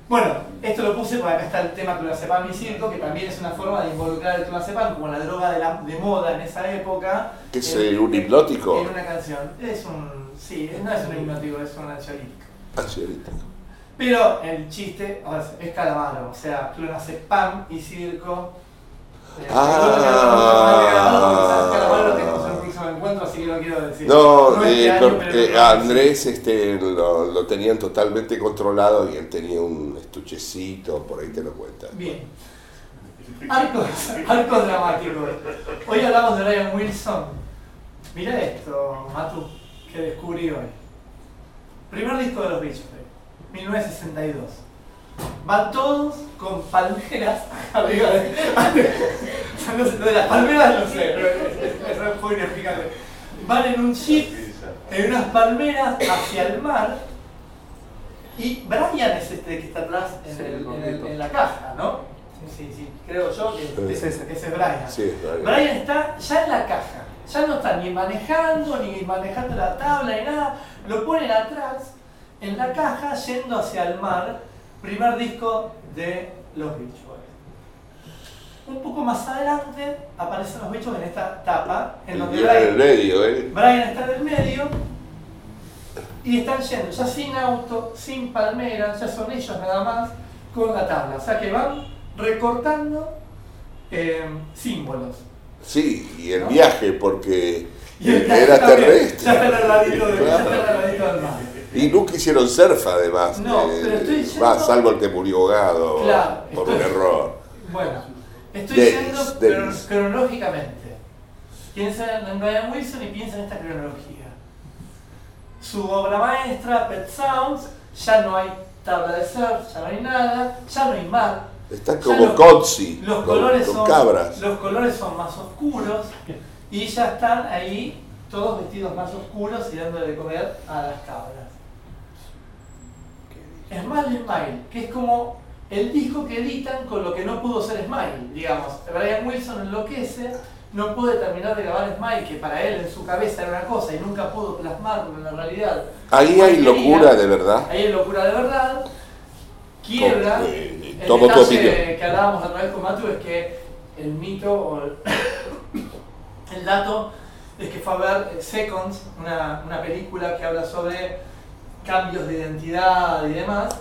Bueno, esto lo puse porque acá está el tema clonazepam y circo, que también es una forma de involucrar el clonazepam como la droga de, la- de moda en esa época.
¿Qué es
en-
eh, un hipnótico?
En una canción. Es un. Sí, no es un hipnótico, es un ansiolítico.
Ansiolítico.
Pero el chiste o sea, es calamaro, o sea, clonazepam y circo. No este
eh,
año,
eh. Andrés este, lo, lo tenían totalmente controlado y él tenía un estuchecito, por ahí te lo cuenta.
Bien. Arcos, arcos dramáticos. Hoy hablamos de Brian Wilson. Mira esto, Matu, que descubrí hoy. Primer disco de los Beach Boys, 1962. Van todos con palmeras arriba de. De las palmeras no sé, pero es- es- eso fue inexplicable. Van en un jeep, en unas palmeras hacia el mar. Y Brian es este que está atrás en,
Sí,
el-
el
en el-
gordito.
en la caja, ¿no? Sí, sí, sí, creo yo que es ese, que ese es Brian.
Sí, está bien.
Brian está ya en la caja, ya no está ni manejando, ni manejando la tabla, ni nada. Lo ponen atrás, en la caja, yendo hacia el mar. Primer disco de los Beach Boys. Un poco más adelante aparecen los Beach Boys en esta tapa, en donde
en el medio, ¿eh?
Brian está en el medio y están yendo ya sin auto, sin palmera, ya son ellos nada más con la tabla. O sea que van recortando eh, símbolos.
Sí, y el
¿No?
viaje, porque
Y el
era terrestre.
Ya está al ladito del mar.
Y nunca hicieron surf, además.
No,
eh,
pero estoy diciendo-
va, salvo el que murió ahogado
Claro,
por
estoy-
un error.
Bueno, estoy
Dennis,
diciendo
Dennis.
crono- cronológicamente. Piensa en Brian Wilson y piensa en esta cronología. Su obra maestra, Pet Sounds, ya no hay tabla de surf, ya no hay nada, ya no hay mar.
Están como
los-
Kotzi,
Los
con,
colores,
con
son,
cabras.
los colores son más oscuros y ya están ahí todos vestidos más oscuros y dándole de comer a las cabras. Smile Smile, que es como el disco que editan con lo que no pudo ser Smile, digamos. Brian Wilson enloquece, no puede terminar de grabar Smile, que para él en su cabeza era una cosa y nunca pudo plasmarlo en la realidad.
Ahí hay locura de verdad.
Ahí hay locura de verdad, quiebra.
Tomo, eh,
el
tomo tu
detalle que hablábamos otra vez con Matu es que el mito o el, el dato es que fue a ver eh, Seconds, una, una película que habla sobre cambios de identidad y demás.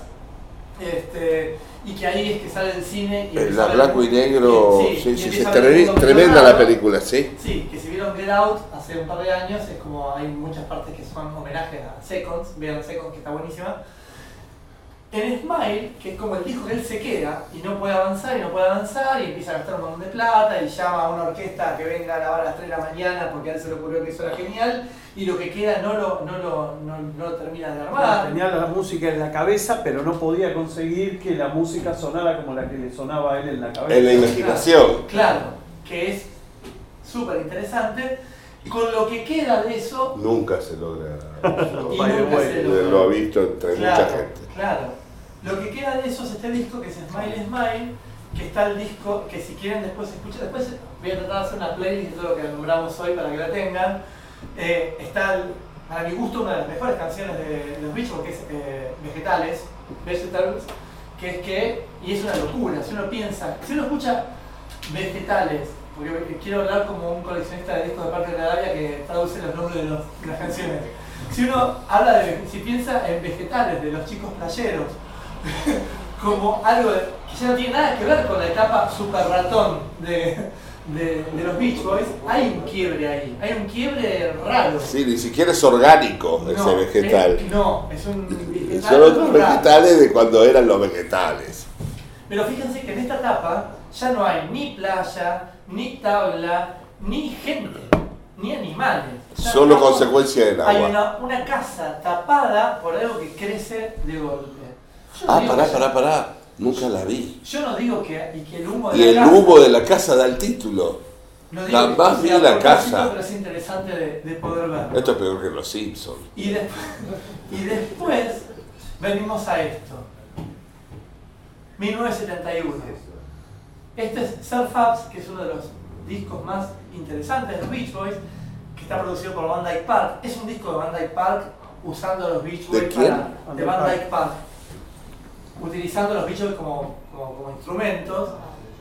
Este, y que ahí es que sale del cine y
la blanco y negro,
Sí,
sí, sí, es
el
tremenda la película, sí.
Sí, que si vieron Get Out hace un par de años, es como hay muchas partes que son homenajes a Seconds, vean Seconds que está buenísima. En Smile, que es como el disco que él se queda y no puede avanzar y no puede avanzar y empieza a gastar un montón de plata y llama a una orquesta que venga a grabar a las 3 de la mañana porque a él se le ocurrió que eso era genial y lo que queda no lo, no lo, no, no lo termina de armar.
Tenía la música en la cabeza, pero no podía conseguir que la música sonara como la que le sonaba a él en la cabeza.
En la imaginación.
Claro, que es súper interesante. Con lo que queda de eso,
Nunca se logra.
y nunca se
Lo,
logró.
lo ha visto entre
Claro,
mucha gente.
Claro. Lo que queda de eso es este disco que es Smile Smile, que está el disco que si quieren después escuchar, después voy a tratar de hacer una playlist de todo lo que nombramos hoy para que la tengan. Eh, está, el- para mi gusto, una de las mejores canciones de los Beach Boys, que es eh, Vegetales, Vegetables, que es que, y es una locura, si uno piensa, si uno escucha Vegetales, porque quiero hablar como un coleccionista de discos de Parque de Rivadavia que traduce los nombres de, las canciones. Si uno habla de, si piensa en vegetales de los chicos playeros, como algo que ya no tiene nada que ver con la etapa super ratón de, de- de los Beach Boys, hay un quiebre ahí, hay un quiebre raro.
Sí, ni siquiera es orgánico ese
No,
vegetal.
es- no, es un vegetal.
Son otros vegetales de cuando eran los vegetales.
Pero fíjense que en esta etapa ya no hay ni playa, ni tabla, ni gente, ni animales. Ya
Solo consecuencia del
Hay
agua.
una, una casa tapada por algo que crece de golpe. Yo
Ah, pará, pará, pará. Nunca la vi.
Yo no digo que, y que el humo de
Y
la
el
casa-
humo de la casa da el título.
no digo
jamás
que
vi la casa.
Pero es interesante de, de poder verlo.
Esto es peor que los Simpsons.
Y, de- y después venimos a esto. 1971. Este es Surf Ups, que es uno de los discos más interesantes de los Beach Boys, que está producido por Van Dyke Park. Es un disco de Van Dyke Park usando los Beach
¿De
Boys
quién?
para- de Van Dyke Park. Utilizando los bichos como, como, como instrumentos.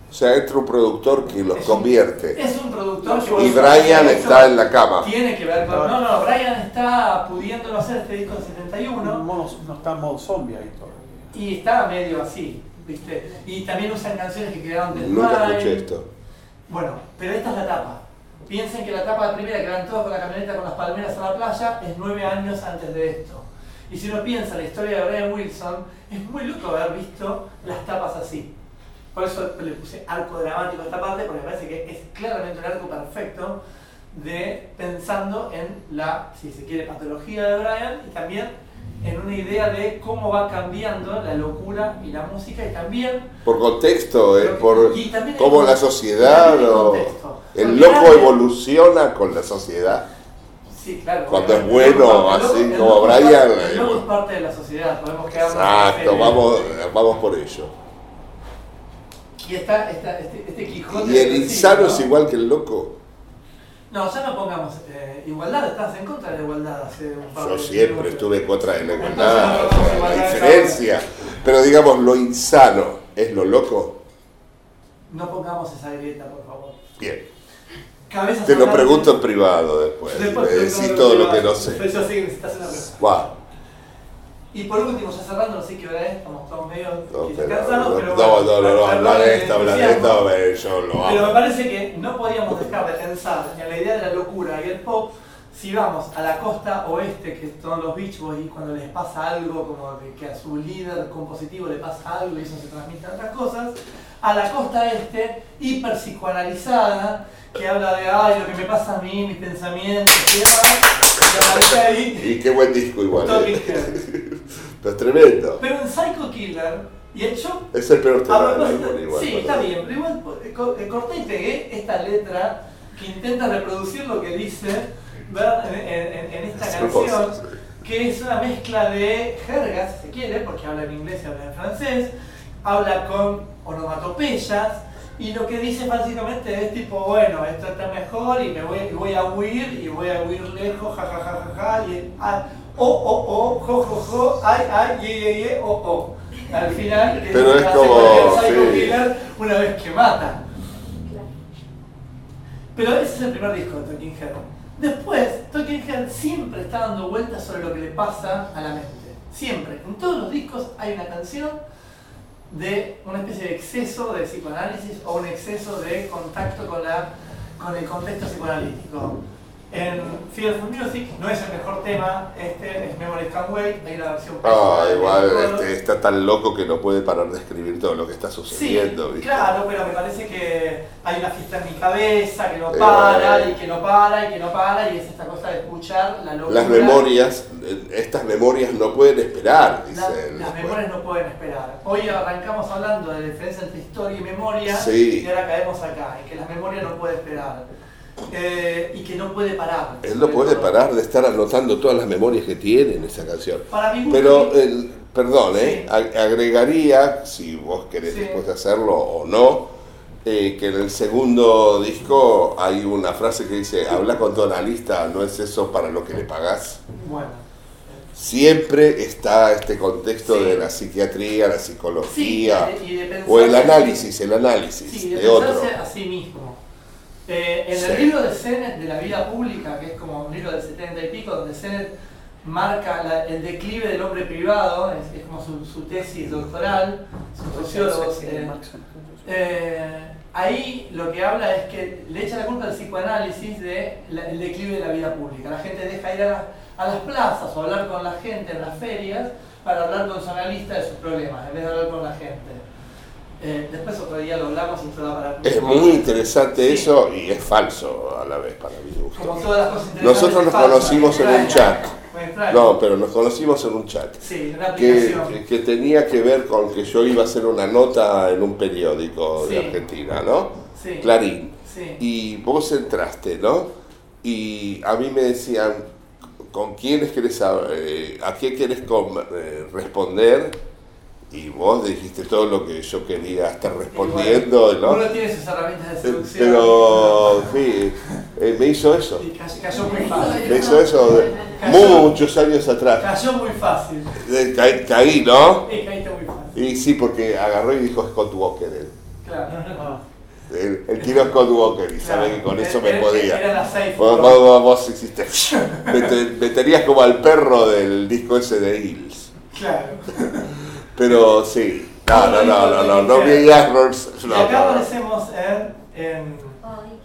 O sea, entra un productor que los
Es un-
convierte.
Es un productor que
Y Brian
eso
está en la cama.
Tiene que ver con. No, no, Brian está pudiéndolo hacer este disco del 71
No, no está en modo zombie ahí todavía.
y está medio así, ¿viste? Y también usan canciones que quedaron del
Nunca escuché esto.
Bueno, pero esta es la tapa. Piensen que la tapa de primera, que van todos con la camioneta con las palmeras a la playa, es nueve años antes de esto. Y si uno piensa en la historia de Brian Wilson, es muy loco haber visto las tapas así. Por eso le puse arco dramático a esta parte, porque me parece que es claramente un arco perfecto de pensando en la, si se quiere, patología de Brian y también en una idea de cómo va cambiando la locura y la música y también
Por contexto, ¿eh? por cómo la sociedad o el loco evoluciona con la sociedad.
Sí, claro.
Cuando es
El
bueno,
el
así
el
como
es
Brian,
El
eh,
parte de la sociedad, podemos quedarnos
Exacto, vamos, vamos por ello.
Y está, está este, este Quijote.
Y el insano es igual que el loco.
No, ya no pongamos eh, igualdad, estás en contra de la igualdad hace un par
Yo
de
siempre estuve en contra de la
Entonces,
igualdad,
no
la diferencia. Pero digamos, lo insano es lo loco.
No pongamos esa grieta, por favor.
Bien.
Cabezas
Te lo pregunto en privado después.
Después
Me decís
pregunto
todo lo que no sé.
Pero yo sé que necesitas una pregunta.
Guau.
Y por último, ya cerrando, no sé qué hora es, estamos todos medio
No, pero,
cansados,
no,
pero
no,
bueno,
no, no, no, habla de esto, habla de esto, yo lo
Pero me parece que no podíamos dejar de pensar en la idea de la locura y el pop si vamos a la costa oeste, que son los Beach Boys, y cuando les pasa algo, como de que a su líder compositivo le pasa algo y eso se transmite a otras cosas, a la costa este, hiper psicoanalizada, que habla de, ay, lo que me pasa a mí, mis pensamientos, y y aparece ahí
Y qué buen disco igual. Eh. Pero es tremendo.
Pero en Psycho Killer, y el show
Es el peor tema del álbum igual.
sí, está bien, pero igual eh, eh, corté y pegué esta letra que intenta reproducir lo que dice en, en- en esta
Es
canción, que es una mezcla de jergas, si se quiere, porque habla en inglés y habla en francés, habla con onomatopeyas, y lo que dice básicamente es tipo, bueno, esto está mejor y me voy, y voy a huir, y voy a huir lejos, ja ja ja ja ja, y ah, oh oh oh, jo jo jo, ay ay, ye ye ye, oh oh. Al final, que
Pero es como, sí.
killer una vez que mata. Pero ese es el primer disco de Talking Head. Después, Talking Head siempre está dando vueltas sobre lo que le pasa a la mente. Siempre. En todos los discos hay una canción de una especie de exceso de psicoanálisis o un exceso de contacto con, la, con el contexto psicoanalítico. En Fearful Music no es el mejor tema, este es Memories Can Wait, hay una versión
Ah, igual este, está tan loco que no puede parar de escribir todo lo que está
Sí,
sucediendo. ¿viste?
claro, pero me parece que hay una fiesta en mi cabeza que no
Eh,
para y que no para y que no para y es esta cosa de escuchar la locura.
Las memorias, estas memorias no pueden esperar,
La-
dicen.
las
después.
memorias no pueden esperar. Hoy arrancamos hablando de la diferencia entre historia y memoria
Sí.
y ahora caemos acá, en que las memorias no pueden esperar Eh, y que no puede parar.
Él no puede parar de estar anotando todas las memorias que tiene en esa canción.
Para gusto,
Pero, el, perdón, ¿eh?
Sí.
Ag- agregaría, si vos querés
Sí.
después de hacerlo o no, eh, que en el segundo disco hay una frase que dice, habla con tu analista, no es eso para lo que le pagás.
bueno.
Siempre está este contexto
Sí.
de la psiquiatría, la
Sí,
psicología,
y de- y de
o el análisis, el análisis
Sí, de,
de otro.
a sí mismo. Eh, en
Sí.
el libro de Sennett de la vida pública, que es como un libro del 70 y pico, donde Sennett marca la- el declive del hombre privado, es, es como su, su tesis doctoral, sus sociólogos. eh, eh, ahí lo que habla es que le echa la culpa al psicoanálisis del declive de la vida pública. La gente deja ir a, la- a las plazas o hablar con la gente en las ferias para hablar con su analista de sus problemas, en vez de hablar con la gente. Eh, después otro día lo hablamos y esto da para...
Es muy interesante
Sí.
eso y es falso a la vez para mi
Como
gusto.
todas las cosas
Nosotros nos conocimos en un chat. No, pero nos conocimos en un chat.
Sí, una
Que, que- tenía que ver con que yo iba a hacer una nota en un periódico de. Argentina, ¿no?
Sí.
Clarín.
Sí.
Y vos entraste, ¿no? Y a mí me decían, ¿con quiénes querés eh, a qué querés com- eh, responder? Y vos dijiste todo lo que yo quería estar respondiendo,
bueno,
¿no?
Uno tiene sus herramientas de seducción.
Pero, sí, eh, me hizo eso.
Y cayó, cayó muy fácil.
Me hizo eso de- muchos años atrás.
Cayó muy fácil.
Caí, caí, ¿no?
Sí, caíste muy fácil.
Y sí, porque agarró y dijo Scott Walker él.
Claro.
Él, él tiró Scott Walker y sabe que con eso me podía.
Era la safe.
Vos, vos- vos- vos hiciste. Me, te- me tenías como al perro del disco ese de Hills.
Claro.
Pero sí. No, no, no, no, no, no vi errors.
Y
No,
acá
no.
aparecemos en. en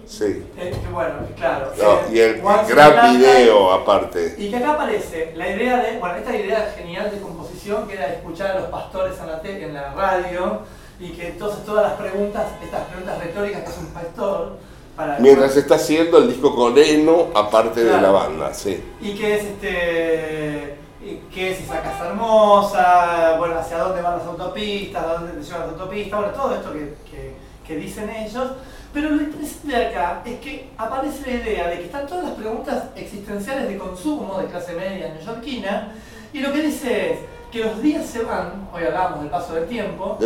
Sí.
que bueno, claro.
No, y el
Once
gran video aparte.
Y que acá aparece la idea de, bueno, esta idea genial de composición que era escuchar a los pastores en la, en la radio y que entonces todas las preguntas, estas preguntas retóricas que hace un pastor, para
Mientras está haciendo el disco con Eno, aparte de la
Claro.
banda, sí.
y que es este y que es esa casa hermosa, bueno, hacia dónde van las autopistas, a dónde llevan las autopistas, bueno, todo esto que, que- que dicen ellos. Pero lo interesante de acá es que aparece la idea de que están todas las preguntas existenciales de consumo de clase media neoyorquina, y lo que dice es que los días se van, hoy hablamos del paso del tiempo,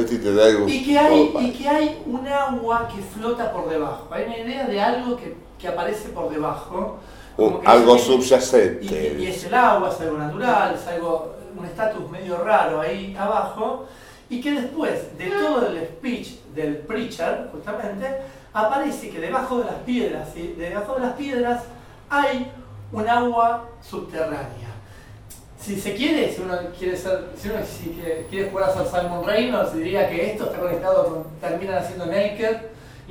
y que, hay,
Opa.
y que hay un agua que flota por debajo. Hay una idea de algo que, que aparece por debajo. Como que
algo
es-
subyacente.
y, y es el agua, es algo natural, es algo, un estatus medio raro ahí abajo, y que después de todo el speech del preacher, justamente, aparece que debajo de las piedras, ¿sí? debajo de las piedras hay un agua subterránea. Si se quiere, si uno quiere ser, si uno si que- quiere jugar a ser Simon Reynolds, diría que esto está conectado con, terminan haciendo Naked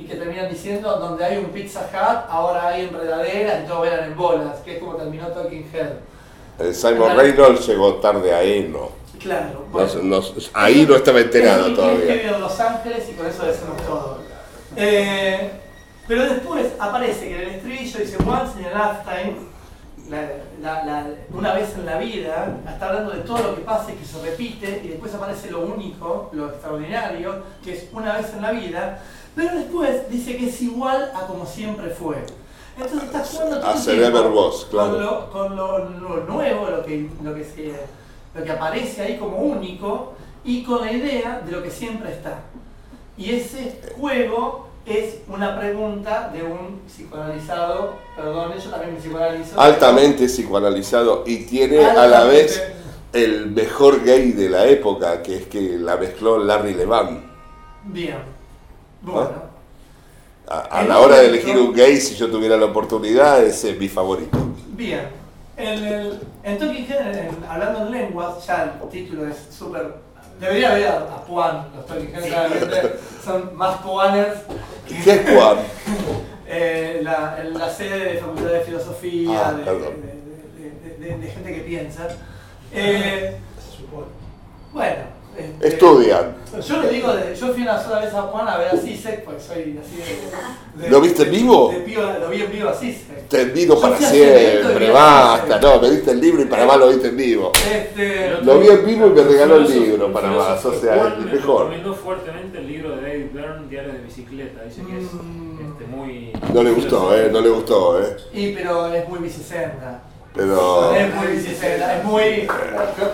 y que terminan diciendo donde hay un Pizza Hut, ahora hay enredaderas y todos velan en bolas, que es como terminó Talking Head.
El Simon Reynolds llegó tarde a Eno.
Claro,
No-
bueno.
no- ahí no estaba enterado
Es
todavía.
que en Los Ángeles y con eso decimos todo. Eh, pero después aparece que en el estribillo dice Once in a lifetime, la- la- la- una vez en la vida, está hablando de todo lo que pasa y que se repite, y después aparece lo único, lo extraordinario, que es una vez en la vida, pero después dice que es igual a como siempre fue. Entonces está jugando todo
A
el
Forever
tiempo
Was, claro.
con, lo, con lo, lo nuevo, lo que, lo, que se- lo que aparece ahí como único, y con la idea de lo que siempre está. Y ese juego es una pregunta de un psicoanalizado, perdón, yo también me psicoanalizo.
Altamente psicoanalizado y tiene a la vez el mejor gay de la época, que es que la mezcló Larry Levan.
Bien. Bueno.
A, la hora de elegir un gay, si yo tuviera la oportunidad, ese es mi favorito.
Bien. En, el, en Talking Head, en- hablando en lenguas, ya el título es súper. Debería haber a, a Puan, los Talking Heads realmente son más Puaners.
¿Qué es Juan?
Eh, la, la sede de Facultad de Filosofía,
Ah,
de,
perdón.
de- de- de- de gente que piensa. Eh, bueno. Este,
Estudian.
Yo le digo, de- yo fui una sola vez a Juan a ver a Sisek, porque soy así de... de-
¿Lo viste en vivo?
de pío- lo vi en vivo a Sisek.
Te envido
Yo
para siempre, basta. No, me diste el libro y para más lo viste en vivo.
Este,
Lo vi en vivo y me regaló el libro para más, o sea,
Juan me
mejor.
recomendó fuertemente el libro de David Byrne, Diario de Bicicleta. Dice que es
Mm.
este, muy.
No le gustó, eh, no le gustó, eh.
y pero es muy bicicenda.
Pero
Es muy bicicenda, es muy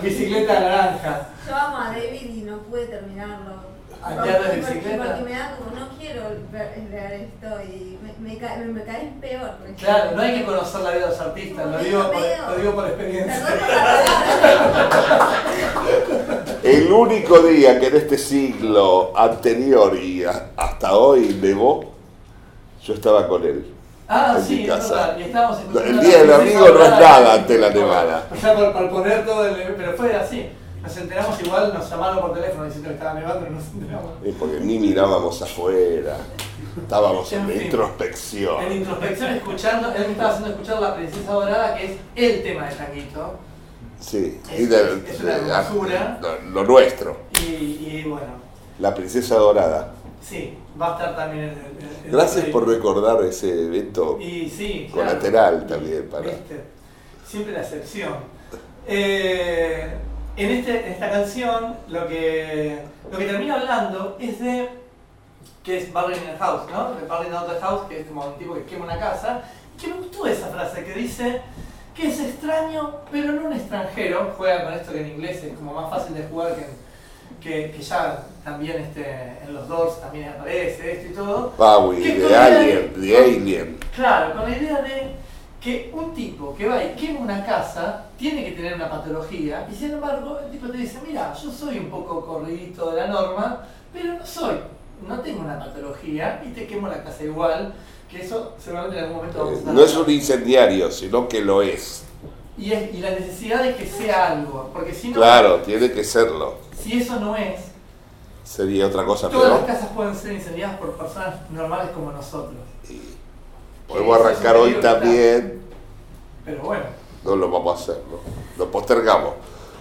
bicicleta naranja.
Yo amo a David y no pude terminarlo.
¿A diario de
Porque-
bicicleta?
Porque me da como, no quiero ver- leer esto y me, me, cae, me caes peor.
Claro, no hay que conocer la vida de los artistas, lo digo por, lo digo por experiencia.
El único día que en este siglo anterior y a- hasta hoy nevó, yo estaba con él.
Ah,
en
sí,
mi
es
casa.
verdad. Y estábamos
el día del amigo no es
dorada
nada ante la nevada.
O sea, por, por poner todo el. Pero fue así. Nos enteramos igual, nos llamaron por teléfono diciendo que estaba nevando, pero nos enteramos.
Es porque ni mirábamos afuera, estábamos en
En
introspección.
En introspección, escuchando, él me estaba haciendo escuchar La Princesa Dorada, que es el tema de Tanguito.
Sí,
Es-
y de-
es una
de-
hermosura.
lo, lo nuestro,
Y, y bueno,
la princesa dorada.
sí, va a estar también en el. en
Gracias por recordar ese evento
Y sí,
colateral
claro.
también para.
¿Viste? Siempre la excepción. Eh, en, este, en esta canción lo que, lo que termina hablando es de que es Burning in a House, ¿no? De Burning Out the House, que es como un tipo que quema una casa. Y que me gustó esa frase que dice que es extraño, pero no un extranjero. Juega con esto que en inglés es como más fácil de jugar que, que, que ya también este, en los Doors también aparece esto y todo.
Bowie, de Alien,
de-
de Alien.
Claro, con la idea de que un tipo que va y quema una casa tiene que tener una patología y sin embargo el tipo te dice, mira, yo soy un poco corridito de la norma, pero no soy, no tengo una patología y te quemo la casa igual, que eso seguramente en algún momento vamos a
Eh, No es un incendiario, sino que lo es.
Y, es- y la necesidad de que sea algo, porque si no,
Claro, tiene que serlo.
si eso no es,
Sería otra cosa
todas las casas pueden ser incendiadas por personas normales como nosotros.
Y podemos arrancar hoy también.
Pero bueno.
No lo vamos a hacer, ¿no? Lo postergamos.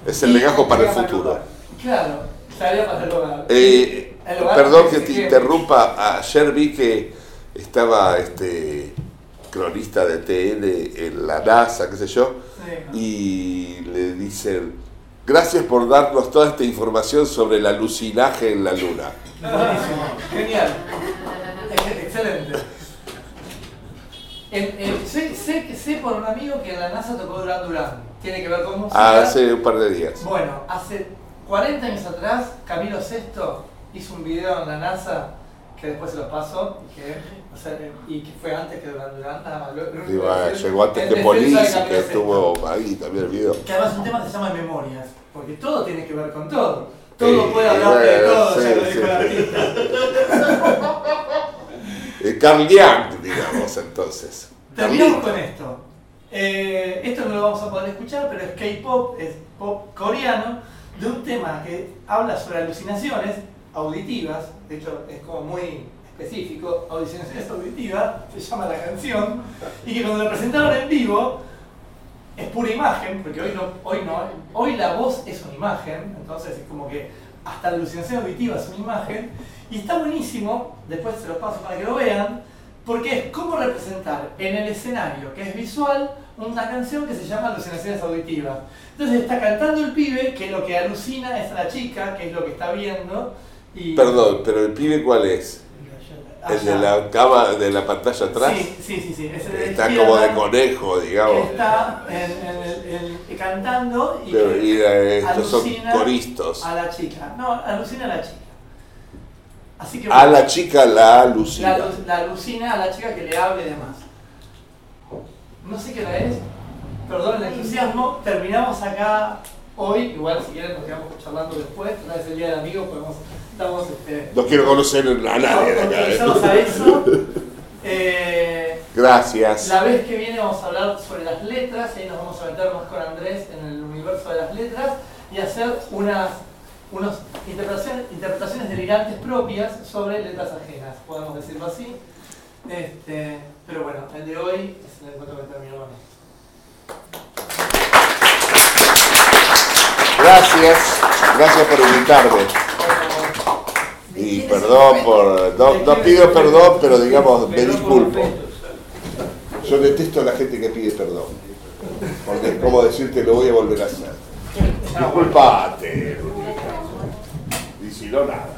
Es el legajo para el futuro.
Claro, estaría para el hogar.
Eh,
El hogar
perdón que te interrumpa. Ayer vi que estaba este cronista de TN en la NASA, qué sé yo. Y le dicen, gracias por darnos toda esta información sobre el alucinaje en la Luna.
Buenísimo, genial. Ex- Excelente. En- en- sé, sé, sé por un amigo que en la NASA tocó Durán Durán. Tiene que ver con música.
Ah, Hace un par de días.
Bueno, hace 40 años atrás, Camilo VI hizo un video en la NASA que después se los paso y que, o sea, y que fue antes que. Nada más. Que
ah, llegó antes que
Camilo
que estuvo ahí también el video.
Que además un tema que se llama memorias, porque todo tiene que ver con todo. Todo puede hablar de todo,
sí,
ya lo
sí.
dijo el artista.
Eh, Carl digamos, entonces.
Terminamos con esto. Eh, esto no lo vamos a poder escuchar, pero es K-pop, es pop coreano, de un tema que habla sobre alucinaciones auditivas, de hecho es como muy específico, alucinaciones auditivas, se llama la canción, y que cuando lo presentaron en vivo es pura imagen, porque hoy no, hoy no, hoy la voz es una imagen, entonces es como que hasta la alucinación auditiva es una imagen, y está buenísimo, después se los paso para que lo vean, porque es cómo representar en el escenario, que es visual, una canción que se llama Alucinaciones Auditivas. Entonces está cantando el pibe, que lo que alucina es a la chica, que es lo que está viendo, y...
Perdón, pero el pibe cuál es? El de la cama, de la pantalla atrás.
Sí, sí, sí, sí. es el de
Está
izquierda,
como de conejo,
que
digamos.
está en- en el- el- cantando y,
Pero,
que
y, eh, estos son
alucina
coristos.
a la chica. No, alucina a la chica. Así que
A la chica la
la,
alucina.
alu- la alucina a la chica que le hable y demás. No sé qué hora es. Perdón el entusiasmo. Terminamos acá hoy. Igual si quieren nos quedamos charlando después. Una vez el día del amigo podemos, estamos este,
No quiero conocer a nadie de acá. ¿eh?
autorizados a eso. Eh,
Gracias.
La vez que viene vamos a hablar sobre las letras, y ahí nos vamos a meter más con Andrés en el universo de las letras y hacer unas, unas interpretaciones, interpretaciones delirantes propias sobre letras ajenas, podemos decirlo así. Este, pero bueno, el de hoy es el encuentro que terminó con esto.
Gracias. Gracias por invitarme. Y perdón por. No, pido perdón, pero digamos, me disculpo. Yo detesto a la gente que pide perdón. Porque es como decirte lo voy a volver a hacer. Disculpate. Y si no, nada.